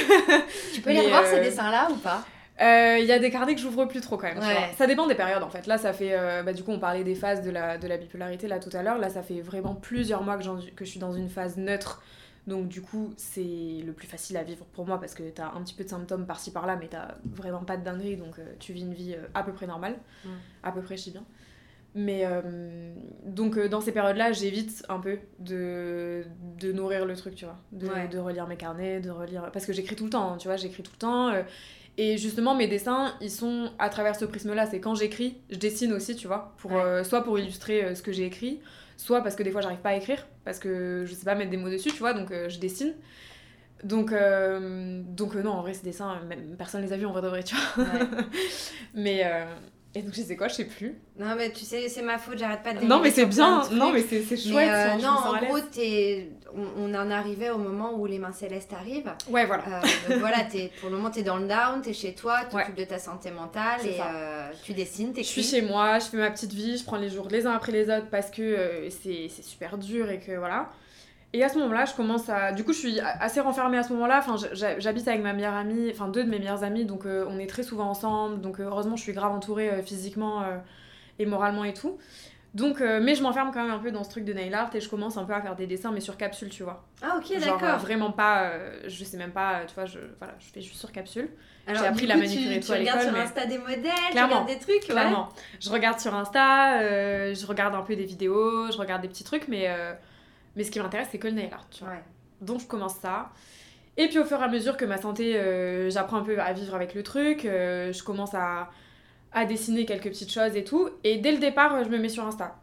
Speaker 2: tu peux les revoir ces euh, dessins là ou pas?
Speaker 3: euh, il y a des carnets que j'ouvre plus trop quand même. Ça dépend des périodes en fait. Là, ça fait. bah, du coup, on parlait des phases de la, de la bipolarité là tout à l'heure. Là, ça fait vraiment plusieurs mois que, que je suis dans une phase neutre donc du coup, c'est le plus facile à vivre pour moi parce que t'as un petit peu de symptômes par-ci par-là, mais t'as vraiment pas de dinguerie, donc euh, tu vis une vie euh, à peu près normale. À peu près, je dis bien. Mais euh, donc dans ces périodes-là, j'évite un peu de, de nourrir le truc, tu vois. De, de relire mes carnets, de relire... Parce que j'écris tout le temps, hein, tu vois, j'écris tout le temps. et justement, mes dessins, ils sont à travers ce prisme-là. C'est quand j'écris, je dessine aussi, tu vois. Pour, soit pour illustrer ce que j'ai écrit, soit parce que des fois, j'arrive pas à écrire, parce que je sais pas mettre des mots dessus, tu vois, donc je dessine. Donc, euh, donc euh, non, en vrai, ces dessins, même, personne les a vus en vrai de vrai, tu vois. mais, euh, et donc, je sais quoi, je sais plus.
Speaker 2: Non, mais tu sais, c'est ma faute, j'arrête pas de
Speaker 3: Non, mais c'est bien, non, mais c'est chouette.
Speaker 2: Mais non, en gros, On, on, en arrivait au moment où les mains célestes arrivent.
Speaker 3: Ouais, voilà.
Speaker 2: voilà, es, pour le moment, t'es dans le down, t'es chez toi, t'occupes de ta santé mentale et tu dessines, t'écris.
Speaker 3: Je suis chez moi, je fais ma petite vie, je prends les jours les uns après les autres parce que c'est super dur et que voilà. Et à ce moment-là, je commence à. Du coup, je suis assez renfermée à ce moment-là. Enfin, j'habite avec ma meilleure amie, enfin deux de mes meilleures amies, donc euh, on est très souvent ensemble. Donc euh, heureusement, je suis grave entourée euh, physiquement et moralement et tout. Donc, mais je m'enferme quand même un peu dans ce truc de nail art et je commence un peu à faire des dessins, mais sur capsule, tu vois.
Speaker 2: Ah, ok, d'accord.
Speaker 3: vraiment pas. je sais même pas, tu vois, je, voilà, je fais juste sur capsule. J'ai appris la et tout à l'école.
Speaker 2: Tu regardes sur Insta des modèles, tu regardes des trucs,
Speaker 3: Clairement. Je regarde sur Insta, je regarde un peu des vidéos, je regarde des petits trucs, mais mais ce qui m'intéresse, c'est que le nail art, tu vois. Donc je commence ça. Et puis au fur et à mesure que ma santé, euh, j'apprends un peu à vivre avec le truc, euh, je commence à, à dessiner quelques petites choses et tout. Et dès le départ, je me mets sur Insta.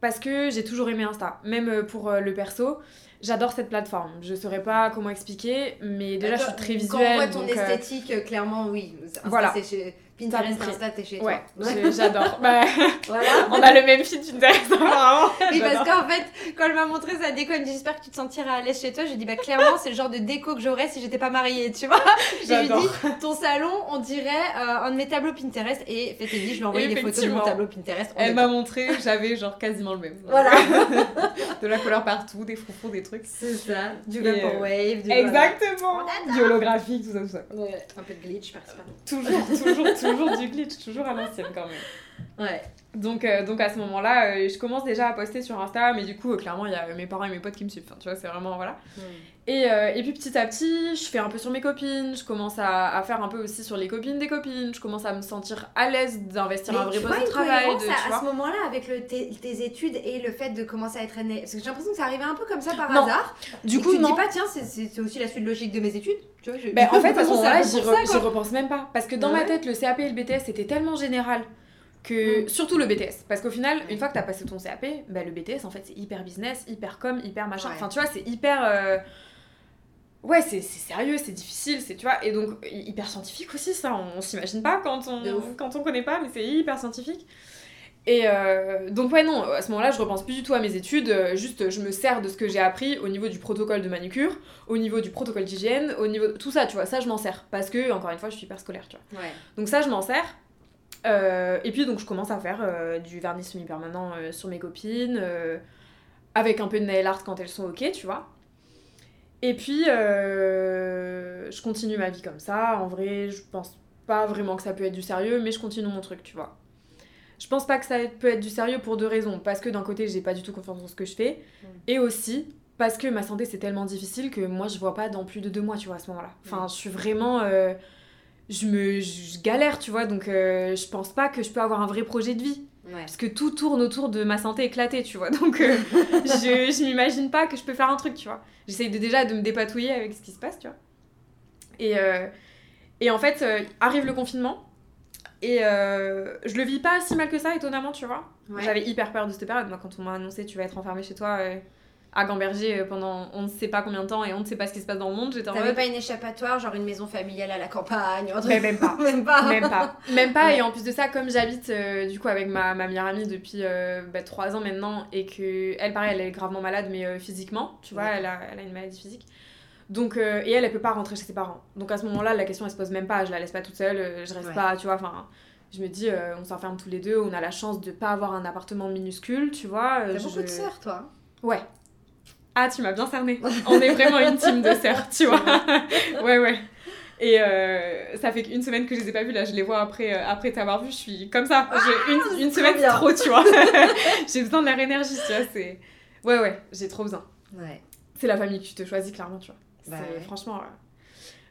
Speaker 3: Parce que j'ai toujours aimé Insta. Même euh, pour le perso, j'adore cette plateforme. Je saurais pas comment expliquer, mais déjà je suis très visuelle. Quand on
Speaker 2: voit ton esthétique, clairement, oui.
Speaker 3: voilà.
Speaker 2: Pinterest, Insta, t'es chez
Speaker 3: ouais, toi. Ouais, j'adore. Bah, voilà. On a le même feed Pinterest, apparemment.
Speaker 2: Oui, parce qu'en fait, quand elle m'a montré sa déco, elle me dit J'espère que tu te sentiras à l'aise chez toi. Je lui dis Bah, clairement, c'est le genre de déco que j'aurais si j'étais pas mariée, tu vois. Je lui dit Ton salon, on dirait euh, un de mes tableaux Pinterest. Et faites dit, je lui ai envoyé des photos de mon tableau Pinterest.
Speaker 3: Elle m'a montré, j'avais genre quasiment le même.
Speaker 2: Voilà.
Speaker 3: de la couleur partout, des froufrous, des trucs.
Speaker 2: C'est ça. Du Vaporwave. Du
Speaker 3: Exactement. Du holographique, tout ça, tout ça.
Speaker 2: Ouais. Un peu de glitch par
Speaker 3: Toujours, toujours, toujours du glitch toujours à l'ancienne quand même.
Speaker 2: Ouais.
Speaker 3: Donc, euh, donc à ce moment-là, euh, je commence déjà à poster sur Insta, mais du coup, euh, clairement, il y a mes parents et mes potes qui me suivent. Enfin, tu vois, c'est vraiment. Voilà. Hmm. Et, et, puis petit à petit, je fais un peu sur mes copines, je commence à, à, faire un peu aussi sur les copines des copines, je commence à me sentir à l'aise d'investir un vrai poste de travail. De,
Speaker 2: tu à, ce moment-là, avec le, tes, études et le fait de commencer à être aînée, parce que j'ai l'impression que ça arrivait un peu comme ça par hasard.
Speaker 3: Du coup,
Speaker 2: tu
Speaker 3: non.
Speaker 2: dis pas, tiens, c'est aussi la suite logique de mes études. Tu vois,
Speaker 3: ben, en fait, à ce moment-là, j'y repense même pas. Parce que dans ma tête, le CAP et le BTS, c'était tellement général que mm. surtout le BTS parce qu'au final une fois que tu as passé ton CAP bah, le BTS en fait c'est hyper business hyper com hyper machin. Enfin tu vois c'est hyper euh, ouais c'est sérieux c'est difficile c'est tu vois. Et donc hyper scientifique aussi ça on, s'imagine pas quand on quand on connaît pas mais c'est hyper scientifique. Et euh, donc ouais non à ce moment-là je repense plus du tout à mes études. Euh, juste je me sers de ce que j'ai appris au niveau du protocole de manucure au niveau du protocole d'hygiène au niveau tout ça tu vois. Ça je m'en sers. Parce que encore une fois je suis hyper scolaire tu vois. Donc ça je m'en sers euh, et puis donc je commence à faire euh, du vernis semi-permanent euh, sur mes copines, avec un peu de nail art quand elles sont ok, tu vois. Et puis je continue ma vie comme ça. En vrai, je pense pas vraiment que ça peut être du sérieux, mais je continue mon truc, tu vois. Je pense pas que ça peut être du sérieux pour deux raisons. Parce que d'un côté, j'ai pas du tout confiance en ce que je fais. Mm. Et aussi parce que ma santé c'est tellement difficile que moi je vois pas dans plus de deux mois, tu vois, à ce moment-là. Enfin, je suis vraiment je me je galère, tu vois, donc euh, je pense pas que je peux avoir un vrai projet de vie. Parce que tout tourne autour de ma santé éclatée, tu vois. Donc euh, je, je m'imagine pas que je peux faire un truc, tu vois. J'essaye de, déjà de me dépatouiller avec ce qui se passe, tu vois. Et, euh, et en fait, arrive le confinement. Et je le vis pas si mal que ça, étonnamment, tu vois. J'avais hyper peur de cette période. Moi, quand on m'a annoncé tu vas être enfermé chez toi à Gamberger euh, pendant on ne sait pas combien de temps et on ne sait pas ce qui se passe dans le monde.
Speaker 2: J'étais en mode... pas une échappatoire, genre une maison familiale à la campagne
Speaker 3: Mais même pas. même pas. Même pas. Même pas. Et en plus de ça, comme j'habite euh, du coup avec ma, ma meilleure amie depuis euh, bah, 3 ans maintenant et que elle, pareil, elle est gravement malade, mais physiquement, tu vois, elle a, elle a une maladie physique. Donc, et elle, elle peut pas rentrer chez ses parents. Donc à ce moment-là, la question elle se pose même pas. Je la laisse pas toute seule, je reste pas, tu vois, enfin je me dis, on s'enferme tous les deux, on a la chance de pas avoir un appartement minuscule, tu vois.
Speaker 2: T'as beaucoup de sœurs, toi
Speaker 3: Ouais, ah, tu m'as bien cerné. On est vraiment une team de sœurs, tu vois. ouais, ouais. Et euh, ça fait qu'une semaine que je les ai pas vues, là, je les vois après, euh, après t'avoir vu, je suis comme ça. j'ai ah, une, une semaine trop, tu vois. j'ai besoin de leur énergie, tu vois. C'est... Ouais, ouais, j'ai trop besoin.
Speaker 2: Ouais.
Speaker 3: C'est la famille que tu te choisis, clairement, tu vois. Bah franchement.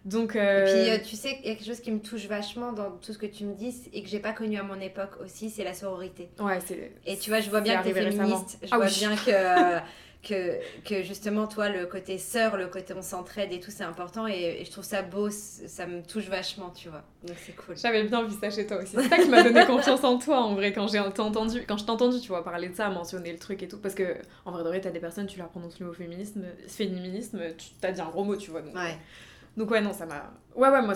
Speaker 3: Donc,
Speaker 2: Et puis, euh, tu sais, il y a quelque chose qui me touche vachement dans tout ce que tu me dis et que j'ai pas connu à mon époque aussi, c'est la sororité.
Speaker 3: Ouais, c'est.
Speaker 2: Et tu vois, je vois bien que tu es féministe. Je ah vois bien que. que, que justement, toi, le côté sœur, le côté on s'entraide et tout, c'est important. Et, je trouve ça beau, ça me touche vachement, tu vois. Donc c'est cool.
Speaker 3: J'avais bien vu ça chez toi aussi. C'est ça qui m'a donné confiance en toi, en vrai, quand j'ai entendu, quand je t'ai entendu, tu vois, parler de ça, mentionner le truc et tout. Parce que, en vrai de vrai, t'as des personnes, tu leur prononces le mot féminisme, féminisme, tu t'as dit un gros mot, tu vois. Donc,
Speaker 2: ouais.
Speaker 3: Donc ouais, non, ça m'a... Ouais, ouais, moi,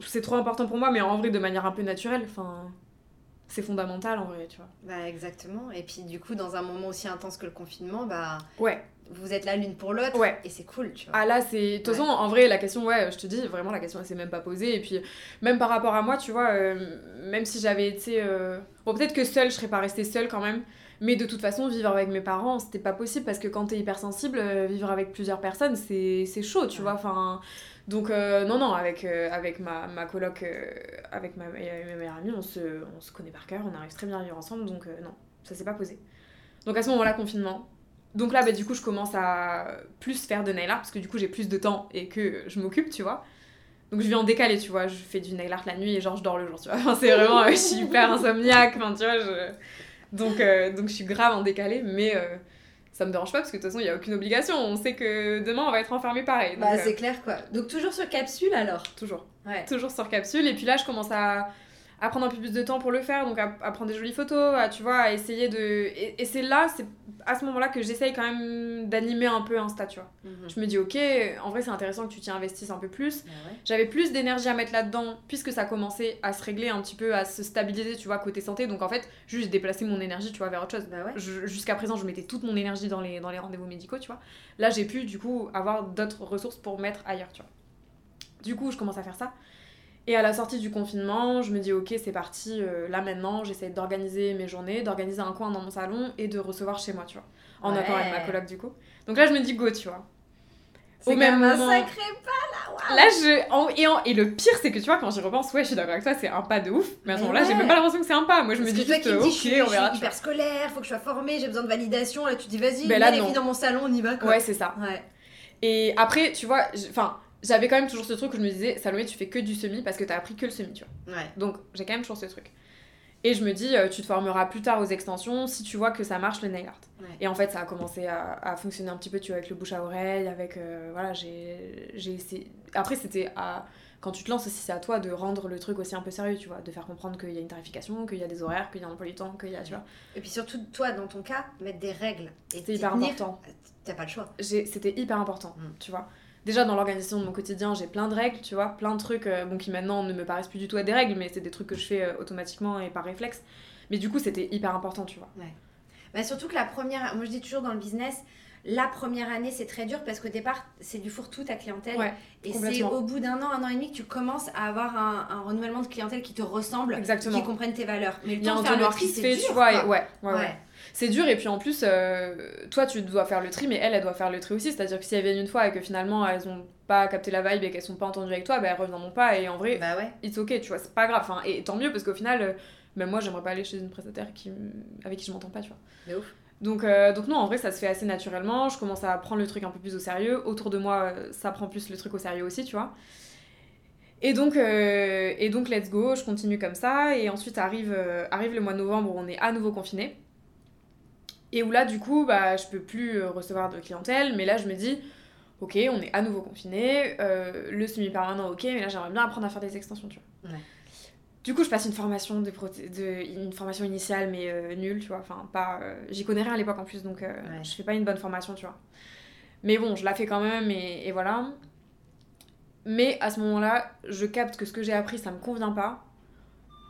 Speaker 3: c'est trop important pour moi, mais en vrai, de manière un peu naturelle. Enfin, c'est fondamental en vrai, tu vois.
Speaker 2: Bah exactement. Et puis du coup, dans un moment aussi intense que le confinement, bah...
Speaker 3: Ouais.
Speaker 2: Vous êtes là l'une pour l'autre.
Speaker 3: Ouais.
Speaker 2: Et c'est cool, tu vois.
Speaker 3: Ah là, c'est... De toute façon, en vrai, la question, ouais, je te dis, vraiment, la question, elle s'est même pas posée. Et puis, même par rapport à moi, tu vois, euh, même si j'avais été... Euh, bon, peut-être que seule, je serais pas restée seule quand même. Mais de toute façon, vivre avec mes parents, c'était pas possible parce que quand t'es hypersensible, euh, vivre avec plusieurs personnes, c'est chaud, tu vois. Enfin... Donc, euh, non, non, avec, euh, avec ma, ma coloc, euh, avec ma, ma meilleure amie, on se, on se connaît par cœur, on arrive très bien à vivre ensemble, donc non, ça s'est pas posé. Donc, à ce moment-là, confinement. Donc là, bah, du coup, je commence à plus faire de nail art, parce que du coup, j'ai plus de temps et que je m'occupe, tu vois. Donc, je vis en décalé, tu vois, je fais du nail art la nuit et genre, je dors le jour, tu vois. Enfin, c'est vraiment, je suis hyper insomniaque, enfin, tu vois, je... Donc, donc, je suis grave en décalé, mais ça me dérange pas parce que de toute façon il n'y a aucune obligation. On sait que demain on va être enfermé pareil.
Speaker 2: bah c'est euh, clair quoi. Donc toujours sur capsule alors?
Speaker 3: Toujours. Ouais. Toujours sur capsule. Et puis là je commence à, à prendre un peu plus de temps pour le faire, donc à, prendre des jolies photos, à, tu vois, à essayer de... Et, c'est là, c'est à ce moment-là que j'essaye quand même d'animer un peu Insta, tu vois. Mhm. Je me dis, ok, en vrai c'est intéressant que tu t'y investisses un peu plus.
Speaker 2: Bah
Speaker 3: J'avais plus d'énergie à mettre là-dedans, puisque ça commençait à se régler un petit peu, à se stabiliser, tu vois, côté santé. Donc en fait, juste déplacer mon énergie, tu vois, vers autre chose.
Speaker 2: Bah
Speaker 3: jusqu'à présent, je mettais toute mon énergie dans les, dans les rendez-vous médicaux, tu vois. Là, j'ai pu, du coup, avoir d'autres ressources pour mettre ailleurs, tu vois. Du coup, je commence à faire ça. Et à la sortie du confinement, je me dis ok, c'est parti, euh, là maintenant, j'essaie d'organiser mes journées, d'organiser un coin dans mon salon et de recevoir chez moi, tu vois. En accord avec ma coloc du coup. Donc là, je me dis go, tu vois.
Speaker 2: Au même moment. un sacré pas
Speaker 3: là, Là, je. et, et, le pire, c'est que tu vois, quand j'y repense, ouais, je suis d'accord avec toi, c'est un pas de ouf. Mais à ce moment-là, j'ai même pas l'impression que c'est un pas. Moi, je me dis juste, ok, on verra.
Speaker 2: Je suis hyper scolaire, faut que je sois formée, j'ai besoin de validation. Là, tu dis, vas-y, ben là, les filles dans mon salon, on y va, quoi.
Speaker 3: Ouais, c'est ça.
Speaker 2: Ouais.
Speaker 3: Et après, tu vois, enfin, j'avais quand même toujours ce truc où je me disais, Salomé, tu fais que du semi parce que t'as appris que le semi, tu
Speaker 2: vois. Ouais.
Speaker 3: Donc j'ai quand même toujours ce truc. Et je me dis, euh, tu te formeras plus tard aux extensions si tu vois que ça marche le nail art. Et en fait, ça a commencé à, à, fonctionner un petit peu, tu vois, avec le bouche à oreille, avec. Euh, voilà, j'ai essayé. Après, c'était à. Quand tu te lances aussi, c'est à toi de rendre le truc aussi un peu sérieux, tu vois, de faire comprendre qu'il y a une tarification, qu'il y a des horaires, qu'il y a un emploi du temps, qu'il y a, tu vois.
Speaker 2: Et puis surtout, toi, dans ton cas, mettre des règles.
Speaker 3: C'était hyper important.
Speaker 2: T'as pas le choix.
Speaker 3: C'était hyper important, mm. tu vois déjà dans l'organisation de mon quotidien, j'ai plein de règles, tu vois, plein de trucs euh, bon, qui maintenant ne me paraissent plus du tout à des règles, mais c'est des trucs que je fais euh, automatiquement et par réflexe. Mais du coup, c'était hyper important, tu vois.
Speaker 2: Ouais. Bah, surtout que la première, moi je dis toujours dans le business, la première année c'est très dur parce qu'au départ c'est du fourre-tout ta clientèle. et c'est au bout d'un an, un an et demi que tu commences à avoir un, renouvellement de clientèle qui te ressemble,
Speaker 3: Exactement.
Speaker 2: qui comprennent tes valeurs.
Speaker 3: Mais le temps de faire le tri, c'est dur. Tu vois, ouais, ouais. ouais c'est dur et puis en plus euh, toi tu dois faire le tri mais elle elle doit faire le tri aussi c'est à dire que si elles viennent une fois et que finalement elles ont pas capté la vibe et qu'elles sont pas entendues avec toi bah elles reviendront pas et en vrai
Speaker 2: bah ouais.
Speaker 3: it's ok tu vois c'est pas grave enfin, et tant mieux parce qu'au final euh, même moi j'aimerais pas aller chez une prestataire qui, avec qui je m'entends pas tu vois
Speaker 2: mais ouf
Speaker 3: donc, euh, donc non, en vrai, ça se fait assez naturellement. Je commence à prendre le truc un peu plus au sérieux. Autour de moi, ça prend plus le truc au sérieux aussi, tu vois. Et donc, et donc, let's go, je continue comme ça. Et ensuite arrive, arrive le mois de novembre où on est à nouveau confiné. Et où là, du coup, bah, je peux plus euh, recevoir de clientèle, mais là, je me dis, ok, on est à nouveau confiné, euh, le semi-permanent, ok, mais là, j'aimerais bien apprendre à faire des extensions, tu
Speaker 2: vois. Ouais.
Speaker 3: Du coup, je passe une formation, de, de une formation initiale, mais euh, nulle, tu vois. Enfin, pas. J'y connais rien à l'époque en plus, donc je fais pas une bonne formation, tu vois. Mais bon, je la fais quand même, et, et voilà. Mais à ce moment-là, je capte que ce que j'ai appris, ça me convient pas.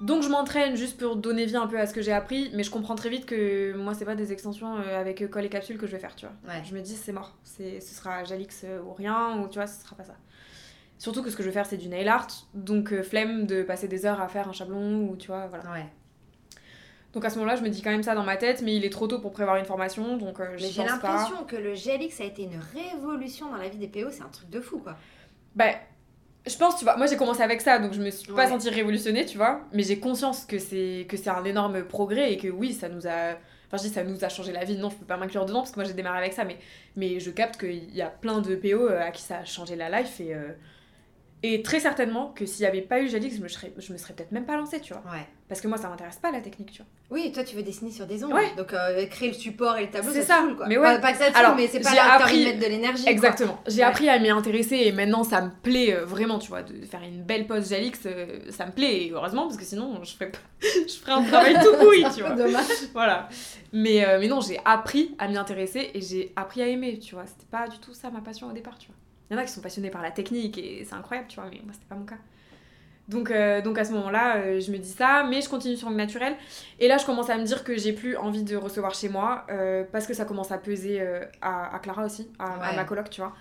Speaker 3: Donc je m'entraîne juste pour donner vie un peu à ce que j'ai appris, mais je comprends très vite que moi c'est pas des extensions euh, avec colle et capsule que je vais faire, tu vois. Je me dis c'est mort, c'est ce sera Jalix euh, ou rien ou tu vois, ce sera pas ça. Surtout que ce que je vais faire c'est du nail art, donc euh, flemme de passer des heures à faire un chablon ou tu vois, voilà.
Speaker 2: Ouais.
Speaker 3: Donc à ce moment-là, je me dis quand même ça dans ma tête, mais il est trop tôt pour prévoir une formation, donc euh,
Speaker 2: Mais j'ai l'impression que le GLX a été une révolution dans la vie des PO, c'est un truc de fou quoi.
Speaker 3: Bah je pense, tu vois, moi j'ai commencé avec ça, donc je me suis pas sentie révolutionnée, tu vois, mais j'ai conscience que c'est que c'est un énorme progrès et que oui, ça nous a enfin je dis ça nous a changé la vie. Non, je peux pas m'inclure dedans parce que moi j'ai démarré avec ça mais mais je capte qu'il y a plein de PO euh, à qui ça a changé la life et euh, Et très certainement que s'il n'y avait pas eu Jalix, je me serais, je me serais peut-être même pas lancée, tu vois.
Speaker 2: Ouais.
Speaker 3: Parce que moi, ça m'intéresse pas la technique, tu vois.
Speaker 2: Oui, toi, tu veux dessiner sur des ongles.
Speaker 3: Ouais.
Speaker 2: Donc, euh, créer le support et le tableau,
Speaker 3: C'est
Speaker 2: ça, saoule, quoi.
Speaker 3: Mais ouais.
Speaker 2: Pas que ça
Speaker 3: Alors,
Speaker 2: mais c'est pas là
Speaker 3: appris-
Speaker 2: de mettre de l'énergie.
Speaker 3: Exactement. J'ai
Speaker 2: Ouais.
Speaker 3: appris à m'y intéresser et maintenant ça me plaît euh, vraiment, tu vois, de faire une belle pose Jalix, euh, ça me plaît, et heureusement, parce que sinon je ferais, pas- je ferais un travail tout pourri, tu vois.
Speaker 2: Dommage.
Speaker 3: Voilà. Mais, mais non, j'ai appris à m'y intéresser et j'ai appris à aimer, tu vois. C'était pas du tout ça ma passion au départ, tu vois. Il y en a qui sont passionnés par la technique et c'est incroyable, tu vois, mais moi c'était pas mon cas. Donc, euh, donc à ce moment-là, euh, je me dis ça, mais je continue sur le naturel. Et là, je commence à me dire que j'ai plus envie de recevoir chez moi euh, parce que ça commence à peser à, à Clara aussi, à, à ma coloc, tu vois.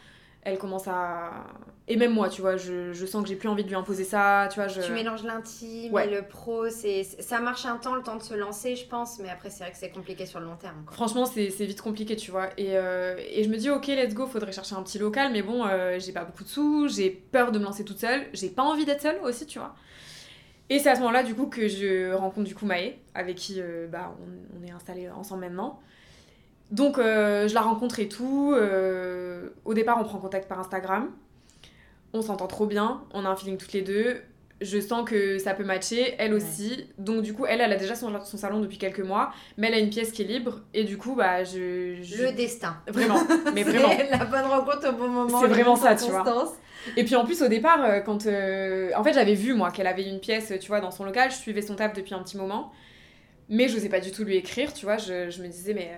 Speaker 3: Elle commence à. Et même moi, tu vois, je, je sens que j'ai plus envie de lui imposer ça, tu vois. Je...
Speaker 2: Tu mélanges l'intime
Speaker 3: Ouais.
Speaker 2: et le pro, c'est ça marche un temps, le temps de se lancer, je pense, mais après, c'est vrai que c'est compliqué sur le long terme. quoi.
Speaker 3: Franchement, c'est c'est vite compliqué, tu vois. Et, euh, et je me dis, ok, let's go, faudrait chercher un petit local, mais bon, euh, j'ai pas beaucoup de sous, j'ai peur de me lancer toute seule, j'ai pas envie d'être seule aussi, tu vois. Et c'est à ce moment-là, du coup, que je rencontre du coup Maë, avec qui euh, bah, on, on est installés ensemble maintenant. Donc, euh, je la rencontre et tout. euh, au départ, on prend contact par Instagram. On s'entend trop bien, on a un feeling toutes les deux. Je sens que ça peut matcher, elle aussi. Donc, du coup, elle, elle a déjà son, son salon depuis quelques mois, mais elle a une pièce qui est libre. Et du coup, bah, je. je-
Speaker 2: Le destin.
Speaker 3: Vraiment, mais
Speaker 2: C'est
Speaker 3: vraiment.
Speaker 2: La bonne rencontre au bon moment.
Speaker 3: C'est vraiment ça, tu vois. Et puis en plus, au départ, euh, quand. euh, En fait, j'avais vu, moi, qu'elle avait une pièce, tu vois, dans son local. Je suivais son taf depuis un petit moment. Mais je n'osais pas du tout lui écrire, tu vois. Je, je me disais, mais.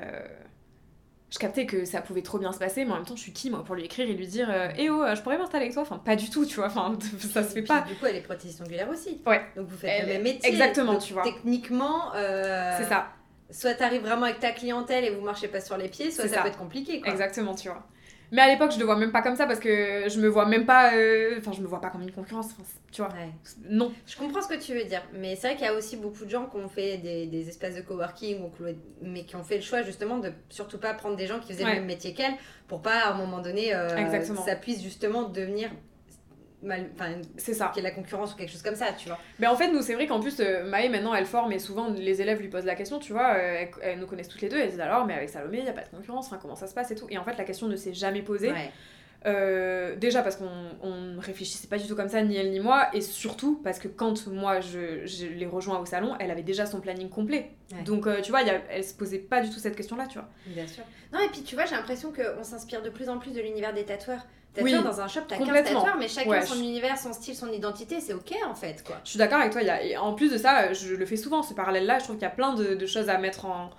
Speaker 3: Je captais que ça pouvait trop bien se passer, mais en même temps, je suis qui, moi, pour lui écrire et lui dire, euh, eh oh, euh, je pourrais m'installer avec toi? Enfin, pas du tout, tu vois. Enfin, ça se fait
Speaker 2: Puis,
Speaker 3: pas.
Speaker 2: Du coup, elle est prothésiste ongulaire aussi.
Speaker 3: Ouais.
Speaker 2: Donc, vous faites
Speaker 3: Elle-
Speaker 2: le même métier.
Speaker 3: exactement,
Speaker 2: Donc,
Speaker 3: tu vois.
Speaker 2: Techniquement, euh,
Speaker 3: C'est ça,
Speaker 2: soit t'arrives vraiment avec ta clientèle et vous marchez pas sur les pieds, soit ça,
Speaker 3: ça.
Speaker 2: peut être compliqué. Quoi.
Speaker 3: exactement, tu vois. Mais à l'époque, je le vois même pas comme ça parce que je me vois même pas. euh, Enfin, je me vois pas comme une concurrence, tu vois.
Speaker 2: Ouais.
Speaker 3: Non.
Speaker 2: Je comprends ce que tu veux dire, mais c'est vrai qu'il y a aussi beaucoup de gens qui ont fait des, des espaces de coworking, mais qui ont fait le choix justement de surtout pas prendre des gens qui faisaient
Speaker 3: Ouais.
Speaker 2: le même métier qu'elles, pour pas à un moment donné euh, ça puisse justement devenir mal,
Speaker 3: C'est ça.
Speaker 2: qu'il y ait la concurrence ou quelque chose comme ça, tu vois.
Speaker 3: Mais en fait, nous, c'est vrai qu'en plus, euh, Maë, maintenant, elle forme et souvent, les élèves lui posent la question, tu vois, euh, elles, elles nous connaissent toutes les deux, elles disent alors, mais avec Salomé, il n'y a pas de concurrence, enfin, comment ça se passe et tout? Et en fait, la question ne s'est jamais posée.
Speaker 2: Ouais.
Speaker 3: Euh, déjà parce qu'on on réfléchissait pas du tout comme ça, ni elle ni moi, et surtout parce que quand moi je, je l'ai rejoint au salon, elle avait déjà son planning complet.
Speaker 2: Ouais.
Speaker 3: Donc, euh, tu vois, y a- elle se posait pas du tout cette question-là, tu vois.
Speaker 2: Bien sûr. Non, et puis tu vois, j'ai l'impression qu'on s'inspire de plus en plus de l'univers des tatoueurs. Tatoueurs
Speaker 3: Oui,
Speaker 2: dans un shop, t'as 15
Speaker 3: complètement.
Speaker 2: tatoueurs, mais chacun
Speaker 3: Ouais.
Speaker 2: son univers, son style, son identité, c'est ok en fait, quoi.
Speaker 3: Je suis d'accord avec toi. Y a, et en plus de ça, je le fais souvent, ce parallèle-là. Je trouve qu'il y a plein de, de choses à mettre en,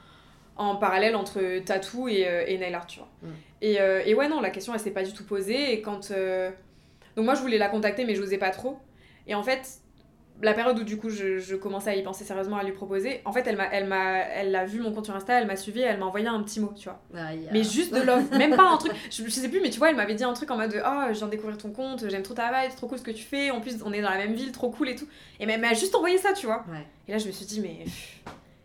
Speaker 3: en parallèle entre tatou et, euh, et nail art, tu vois.
Speaker 2: Mm.
Speaker 3: Et, euh, et ouais, non, la question, elle s'est pas du tout posée. Et quand. euh, Donc, moi, je voulais la contacter, mais j'osais pas trop. Et en fait, la période où du coup je, je commençais à y penser sérieusement à lui proposer, en fait, elle m'a, elle m'a, elle a vu mon compte sur Insta, elle m'a suivi, elle m'a envoyé un petit mot, tu vois. Mais juste de love, même pas un truc. Je, je sais plus, mais tu vois, elle m'avait dit un truc en mode Ah, je viens de découvrir ton compte, j'aime trop ta vibe, c'est trop cool ce que tu fais. En plus, on est dans la même ville, trop cool et tout. Et elle m'a juste envoyé ça, tu vois.
Speaker 2: Ouais.
Speaker 3: Et là, je me suis dit, mais.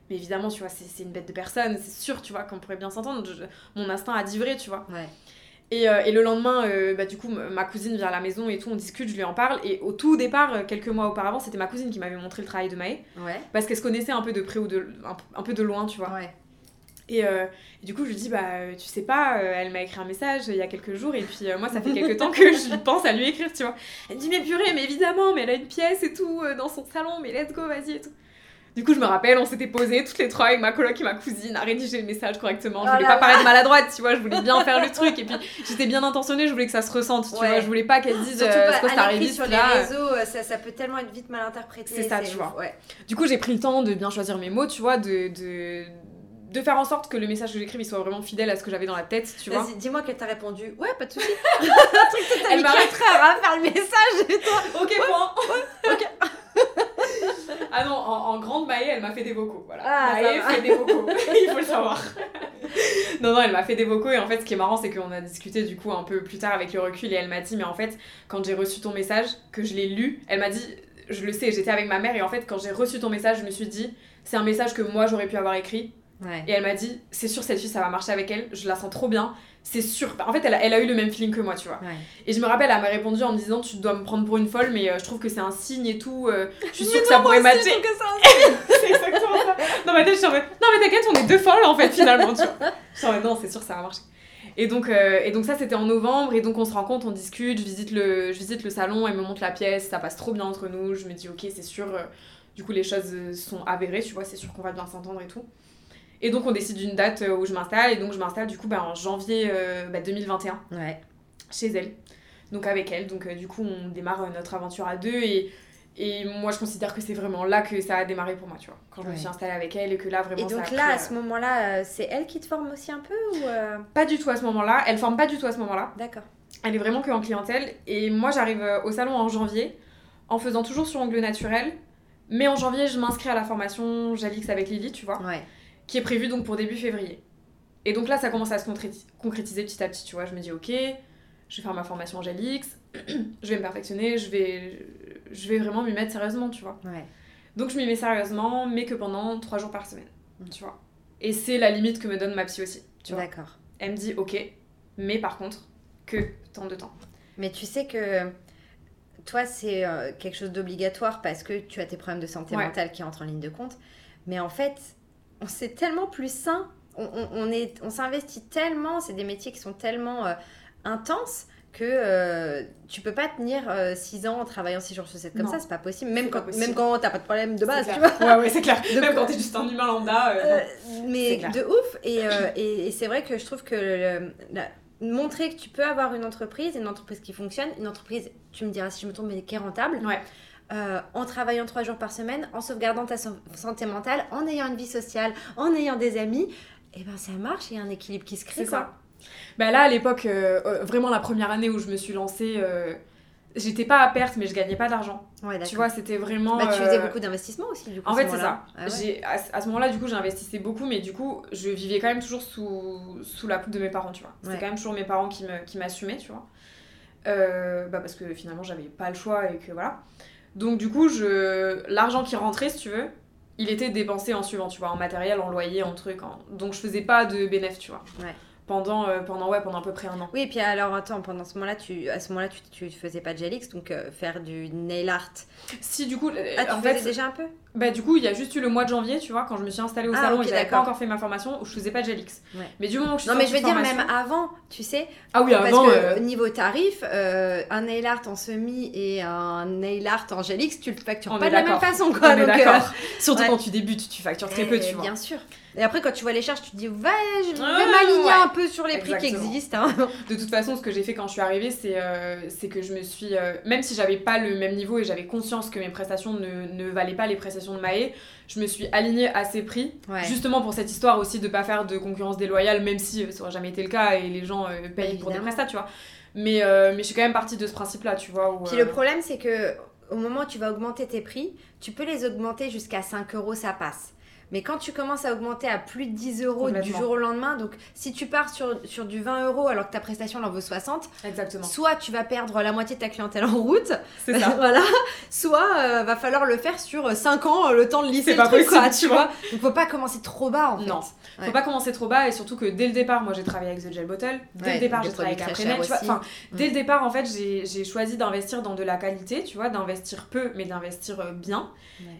Speaker 3: Mais évidemment, tu vois, c'est une bête de personne, c'est sûr, tu vois, qu'on pourrait bien s'entendre. Mon instinct a dit vrai, tu vois.
Speaker 2: Ouais.
Speaker 3: Et, euh, et le lendemain, euh, bah, du coup, ma cousine vient à la maison et tout, on discute, je lui en parle. Et au tout départ, euh, quelques mois auparavant, c'était ma cousine qui m'avait montré le travail de Maë.
Speaker 2: Ouais.
Speaker 3: Parce qu'elle se connaissait un peu de près ou de, un, un peu de loin, tu vois.
Speaker 2: Ouais.
Speaker 3: Et, euh, et du coup, je lui dis, bah, tu sais pas, elle m'a écrit un message il y a quelques jours, et puis moi, ça fait quelques temps que je pense à lui écrire, tu vois. Elle me dit, mais purée, mais évidemment, mais elle a une pièce et tout dans son salon, mais let's go, vas-y et tout. Du coup, je me rappelle, on s'était posés toutes les trois avec ma coloc et ma cousine à rédiger le message correctement. Je
Speaker 2: Oh
Speaker 3: voulais pas paraître maladroite, tu vois, je voulais bien faire le truc. Et puis, j'étais bien intentionnée, je voulais que ça se ressente, tu
Speaker 2: Ouais.
Speaker 3: vois. Je voulais pas qu'elle dise, euh, cette
Speaker 2: à l'écrit
Speaker 3: arriviste
Speaker 2: sur les réseaux, euh, ça, ça peut tellement être vite mal interprété.
Speaker 3: C'est ça, tu vois.
Speaker 2: Ouais.
Speaker 3: Du coup, j'ai pris le temps de bien choisir mes mots, tu vois, de, de, de faire en sorte que le message que j'écrive il soit vraiment fidèle à ce que j'avais dans la tête, tu vois.
Speaker 2: Vas-y, dis-moi qu'elle t'a répondu. Ouais, pas de soucis. un truc que t'as
Speaker 3: Elle
Speaker 2: mis
Speaker 3: m'a-
Speaker 2: 4 heures à faire le message et toi.
Speaker 3: Ok, point. ah non, en, en grande Maë, elle m'a fait des vocaux. Voilà.
Speaker 2: Ah,
Speaker 3: Maë fait des vocaux, il faut le savoir. non, non, elle m'a fait des vocaux et en fait, ce qui est marrant, c'est qu'on a discuté du coup un peu plus tard avec le recul et elle m'a dit, mais en fait, quand j'ai reçu ton message, que je l'ai lu, elle m'a dit, je le sais, j'étais avec ma mère et en fait, quand j'ai reçu ton message, je me suis dit, c'est un message que moi j'aurais pu avoir écrit
Speaker 2: Ouais.
Speaker 3: et elle m'a dit, c'est sûr, cette fille, ça va marcher avec elle, je la sens trop bien. C'est sûr. En fait, elle a, elle a eu le même feeling que moi, tu vois.
Speaker 2: Ouais.
Speaker 3: Et je me rappelle, elle m'a répondu en me disant Tu dois me prendre pour une folle, mais euh, je trouve que c'est un signe et tout. euh, je suis sûre que ça pourrait matcher.
Speaker 2: c'est
Speaker 3: exactement ça. Dans ma tête, je suis en mode Non, mais t'inquiète, on est deux folles en fait, finalement. Tu vois. Je suis en mode Non, c'est sûr, ça va marcher. Et donc, euh, et donc ça, c'était en novembre. Et donc, on se rencontre, on discute. Je visite, le, je visite le salon, elle me montre la pièce. Ça passe trop bien entre nous. Je me dis, ok, c'est sûr. Euh, du coup, les choses sont avérées, tu vois, c'est sûr qu'on va bien s'entendre et tout. Et donc, on décide d'une date où je m'installe. Et donc, je m'installe, du coup, bah, en janvier 2021. Bah, ouais. Chez elle. Donc, avec elle. Donc, du coup, on démarre notre aventure à deux. Et et moi, je considère que c'est vraiment là que ça a démarré pour moi, tu vois. Quand je me suis installée avec elle et que là, vraiment.
Speaker 2: Et donc là, à ce moment-là, euh, c'est elle qui te forme aussi un peu ou euh?
Speaker 3: Pas du tout à ce moment-là. Elle forme pas du tout à ce moment-là.
Speaker 2: D'accord.
Speaker 3: Elle est vraiment que en clientèle. Et moi, j'arrive euh, au salon en janvier, en faisant toujours sur ongles naturel. Mais en janvier, je m'inscris à la formation Jalix avec Lily, tu vois. Ouais. Qui est prévue donc pour début février. Et donc là, ça commence à se concrétiser petit à petit, tu vois. Je me dis, ok, je vais faire ma formation Jalix, je vais me perfectionner, je vais je vais vraiment m'y mettre sérieusement, tu vois. Donc je m'y mets sérieusement, mais que pendant trois jours par semaine, mm. tu vois. Et c'est la limite que me donne ma psy aussi, tu vois. D'accord. Elle me dit, ok, mais par contre, que tant de temps.
Speaker 2: Mais tu sais que toi, c'est euh, quelque chose d'obligatoire parce que tu as tes problèmes de santé mentale qui entrent en ligne de compte. Mais en fait, on c'est tellement plus sain. On, on, est, on s'investit tellement. C'est des métiers qui sont tellement euh, intenses que euh, tu peux pas tenir 6 euh, ans en travaillant 6 jours sur 7 comme ça, c'est pas possible. Même quand, même quand t'as pas de problème de base, tu vois.
Speaker 3: Ouais, ouais, c'est clair. même quand t'es juste un humain lambda. Euh,
Speaker 2: mais de ouf. Et, et, c'est vrai que je trouve que montrer que tu peux avoir une entreprise, une entreprise qui fonctionne, une entreprise, tu me diras si je me trompe, mais qui est rentable. Ouais. En travaillant 3 jours par semaine, en sauvegardant ta santé mentale, en ayant une vie sociale, en ayant des amis, et eh ben ça marche, il y a un équilibre qui se crée. C'est ça.
Speaker 3: Bah là, à l'époque, euh, euh, vraiment la première année où je me suis lancée, euh, j'étais pas à perte, mais je gagnais pas d'argent. tu vois, c'était vraiment.
Speaker 2: Bah, tu faisais beaucoup d'investissements aussi, du coup.
Speaker 3: En fait, c'est ça. Ah à, ce moment-là, du coup, j'investissais beaucoup, mais du coup, je vivais quand même toujours sous, sous la coupe de mes parents, tu vois. C'était quand même toujours mes parents qui m'assumaient, qui tu vois. bah parce que finalement, j'avais pas le choix et que voilà. Donc, du coup, je... l'argent qui rentrait, si tu veux, il était dépensé en suivant, tu vois, en matériel, en loyer, en truc. Donc, je faisais pas de bénéfice, tu vois. Ouais pendant, euh, pendant, ouais, pendant à peu près un an.
Speaker 2: Oui, et puis alors attends, pendant ce moment-là, tu, à ce moment-là, tu, tu faisais pas de Gelix, donc euh, faire du nail art.
Speaker 3: Si, du coup.
Speaker 2: Ah, tu en faisais déjà un peu?
Speaker 3: Bah, du coup, il y a juste eu le mois de janvier, tu vois, quand je me suis installée au ah, salon et j'avais pas encore fait ma formation, où je faisais pas de Gelix. Mais du moment que je suis
Speaker 2: Non, mais je veux dire, même avant, tu sais.
Speaker 3: Ah oui, avant.
Speaker 2: Parce que euh, niveau tarif, un nail art en semi et un nail art en Gelix, tu le factures pas de la même façon, quoi.
Speaker 3: On d'accord. Surtout quand tu débutes, tu factures très peu, eh, tu vois.
Speaker 2: Bien sûr. Et après, quand tu vois les charges, tu te dis, va, je vais m'aligner un peu sur les prix qui existent. Hein.
Speaker 3: De toute façon, ce que j'ai fait quand je suis arrivée, c'est euh, que je me suis. Euh, même si j'avais pas le même niveau et j'avais conscience que mes prestations ne, ne, valaient pas les prestations de Maë, je me suis alignée à ces prix. Justement pour cette histoire aussi de pas faire de concurrence déloyale, même si euh, ça aurait jamais été le cas et les gens payent pour des prestats, tu vois. Mais, mais je suis quand même partie de ce principe-là, tu vois.
Speaker 2: Où, Puis le problème, c'est que au moment où tu vas augmenter tes prix, tu peux les augmenter jusqu'à 5 euros, ça passe. Mais quand tu commences à augmenter à plus de 10 euros du jour au lendemain, donc si tu pars sur, sur du 20 euros alors que ta prestation en vaut 60,
Speaker 3: Exactement.
Speaker 2: soit tu vas perdre la moitié de ta clientèle en route, ça. voilà, soit euh, va falloir le faire sur 5 ans, le temps de lisser le truc, quoi, tu vois. Donc faut pas commencer trop bas en fait.
Speaker 3: Non, faut pas commencer trop bas et surtout que dès le départ, moi j'ai travaillé avec The Gel Bottle, dès le départ j'ai travaillé avec vois. Enfin, mm. dès le départ en fait j'ai choisi d'investir dans de la qualité, tu vois, d'investir peu mais d'investir euh, bien.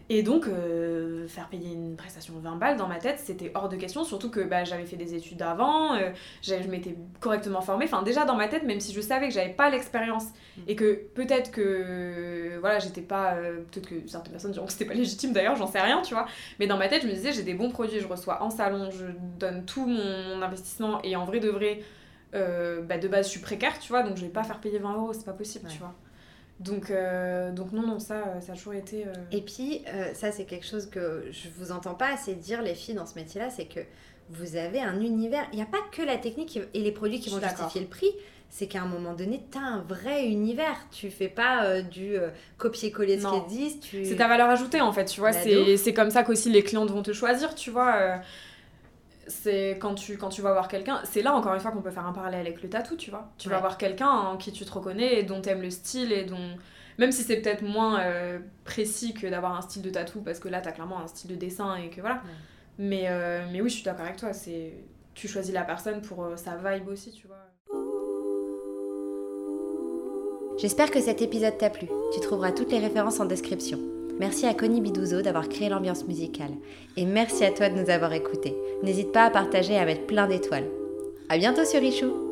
Speaker 3: Et donc euh, faire payer une prestation 20 balles dans ma tête, c'était hors de question, surtout que bah, j'avais fait des études avant, euh, je m'étais correctement formée. Enfin, déjà dans ma tête, même si je savais que j'avais pas l'expérience et que peut-être que voilà, j'étais pas. Euh, peut-être que certaines personnes diront que c'était pas légitime d'ailleurs, j'en sais rien, tu vois. Mais dans ma tête, je me disais, j'ai des bons produits, je reçois en salon, je donne tout mon investissement et en vrai de vrai, euh, bah, de base, je suis précaire, tu vois, donc je vais pas faire payer 20 euros, c'est pas possible, tu vois. Donc, euh, donc non, non, ça, euh, ça a toujours été... Euh,
Speaker 2: Et puis, ça c'est quelque chose que je vous entends pas assez dire, les filles, dans ce métier-là, c'est que vous avez un univers. Il n'y a pas que la technique et les produits qui vont justifier le prix. C'est qu'à un moment donné, tu as un vrai univers. Tu fais pas du copier-coller de ce qui existe.
Speaker 3: C'est ta valeur ajoutée en fait, tu vois. Bah, c'est comme ça qu'aussi les clientes vont te choisir, tu vois c'est quand tu, quand tu vas voir quelqu'un, c'est là encore une fois qu'on peut faire un parallèle avec le tatou, tu vois. Tu vas voir quelqu'un en qui tu te reconnais et dont t'aimes le style et dont. Même si c'est peut-être moins euh, précis que d'avoir un style de tatou, parce que là t'as clairement un style de dessin et que voilà. Mais, euh, mais oui, je suis d'accord avec toi, c'est. Tu choisis la personne pour euh, sa vibe aussi, tu vois.
Speaker 1: J'espère que cet épisode t'a plu. Tu trouveras toutes les références en description. Merci à Connie Bidouzo d'avoir créé l'ambiance musicale. Et merci à toi de nous avoir écoutés. N'hésite pas à partager et à mettre plein d'étoiles.
Speaker 2: À bientôt sur Richou